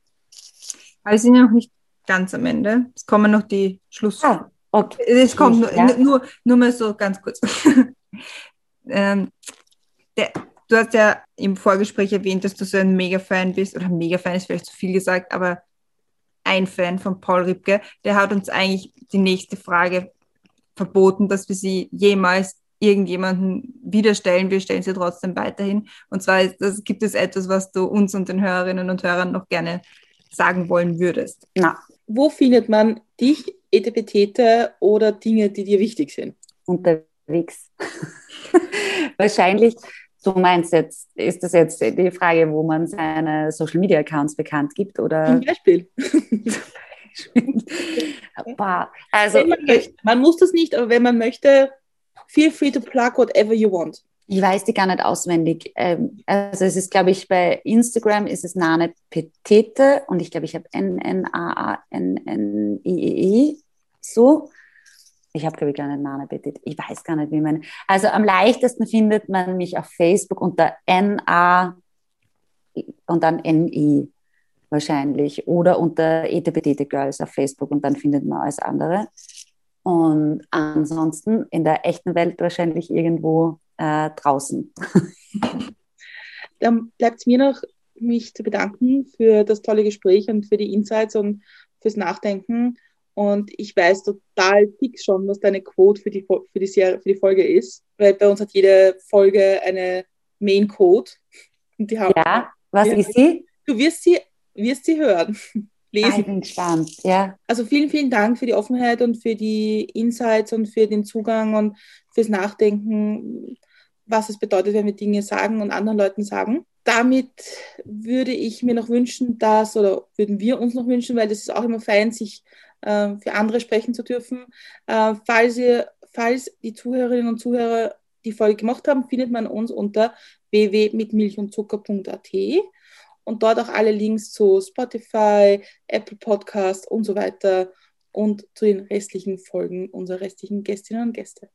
Aber wir sind ja noch nicht ganz am Ende. Es kommen noch die Schluss. Ah, okay. Es kommt nur, ja. nur, nur mal so ganz kurz. ähm, der, du hast ja im Vorgespräch erwähnt, dass du so ein Mega-Fan bist, oder Mega-Fan ist vielleicht zu viel gesagt, aber ein Fan von Paul Ripke, der hat uns eigentlich die nächste Frage verboten, dass wir sie jemals irgendjemanden wieder stellen. Wir stellen sie trotzdem weiterhin. Und zwar das, gibt es etwas, was du uns und den Hörerinnen und Hörern noch gerne sagen wollen würdest. Na. Wo findet man dich, Etepetete oder Dinge, die dir wichtig sind? Unterwegs. Wahrscheinlich Du meinst jetzt, ist das jetzt die Frage, wo man seine Social Media Accounts bekannt gibt? Oder? Zum Beispiel. also, man, man muss das nicht, aber wenn man möchte, feel free to plug whatever you want. Ich weiß die gar nicht auswendig. Ähm, also es ist, glaube ich, bei Instagram ist es Nane Petete und ich glaube, ich habe N-N-A-A-N-N-I-E-E. So ich habe, glaube ich, gar nicht Name bettet. Ich weiß gar nicht, wie man. Also am leichtesten findet man mich auf Facebook unter NA und dann NI wahrscheinlich oder unter ETBT Girls auf Facebook und dann findet man alles andere. Und ansonsten in der echten Welt wahrscheinlich irgendwo äh, draußen. Dann bleibt es mir noch, mich zu bedanken für das tolle Gespräch und für die Insights und fürs Nachdenken. Und ich weiß total fix schon, was deine Quote für die, für die, Serie, für die Folge ist. Weil bei uns hat jede Folge eine Main Code. ja, was ja. ist sie? Du wirst sie, wirst sie hören. Lesen. Ich bin gespannt, ja. Also vielen, vielen Dank für die Offenheit und für die Insights und für den Zugang und fürs Nachdenken, was es bedeutet, wenn wir Dinge sagen und anderen Leuten sagen. Damit würde ich mir noch wünschen, dass, oder würden wir uns noch wünschen, weil das ist auch immer fein, sich äh, für andere sprechen zu dürfen. Äh, falls, ihr, falls die Zuhörerinnen und Zuhörer die Folge gemacht haben, findet man uns unter www.mitmilchundzucker.at und dort auch alle Links zu Spotify, Apple Podcast und so weiter und zu den restlichen Folgen unserer restlichen Gästinnen und Gäste.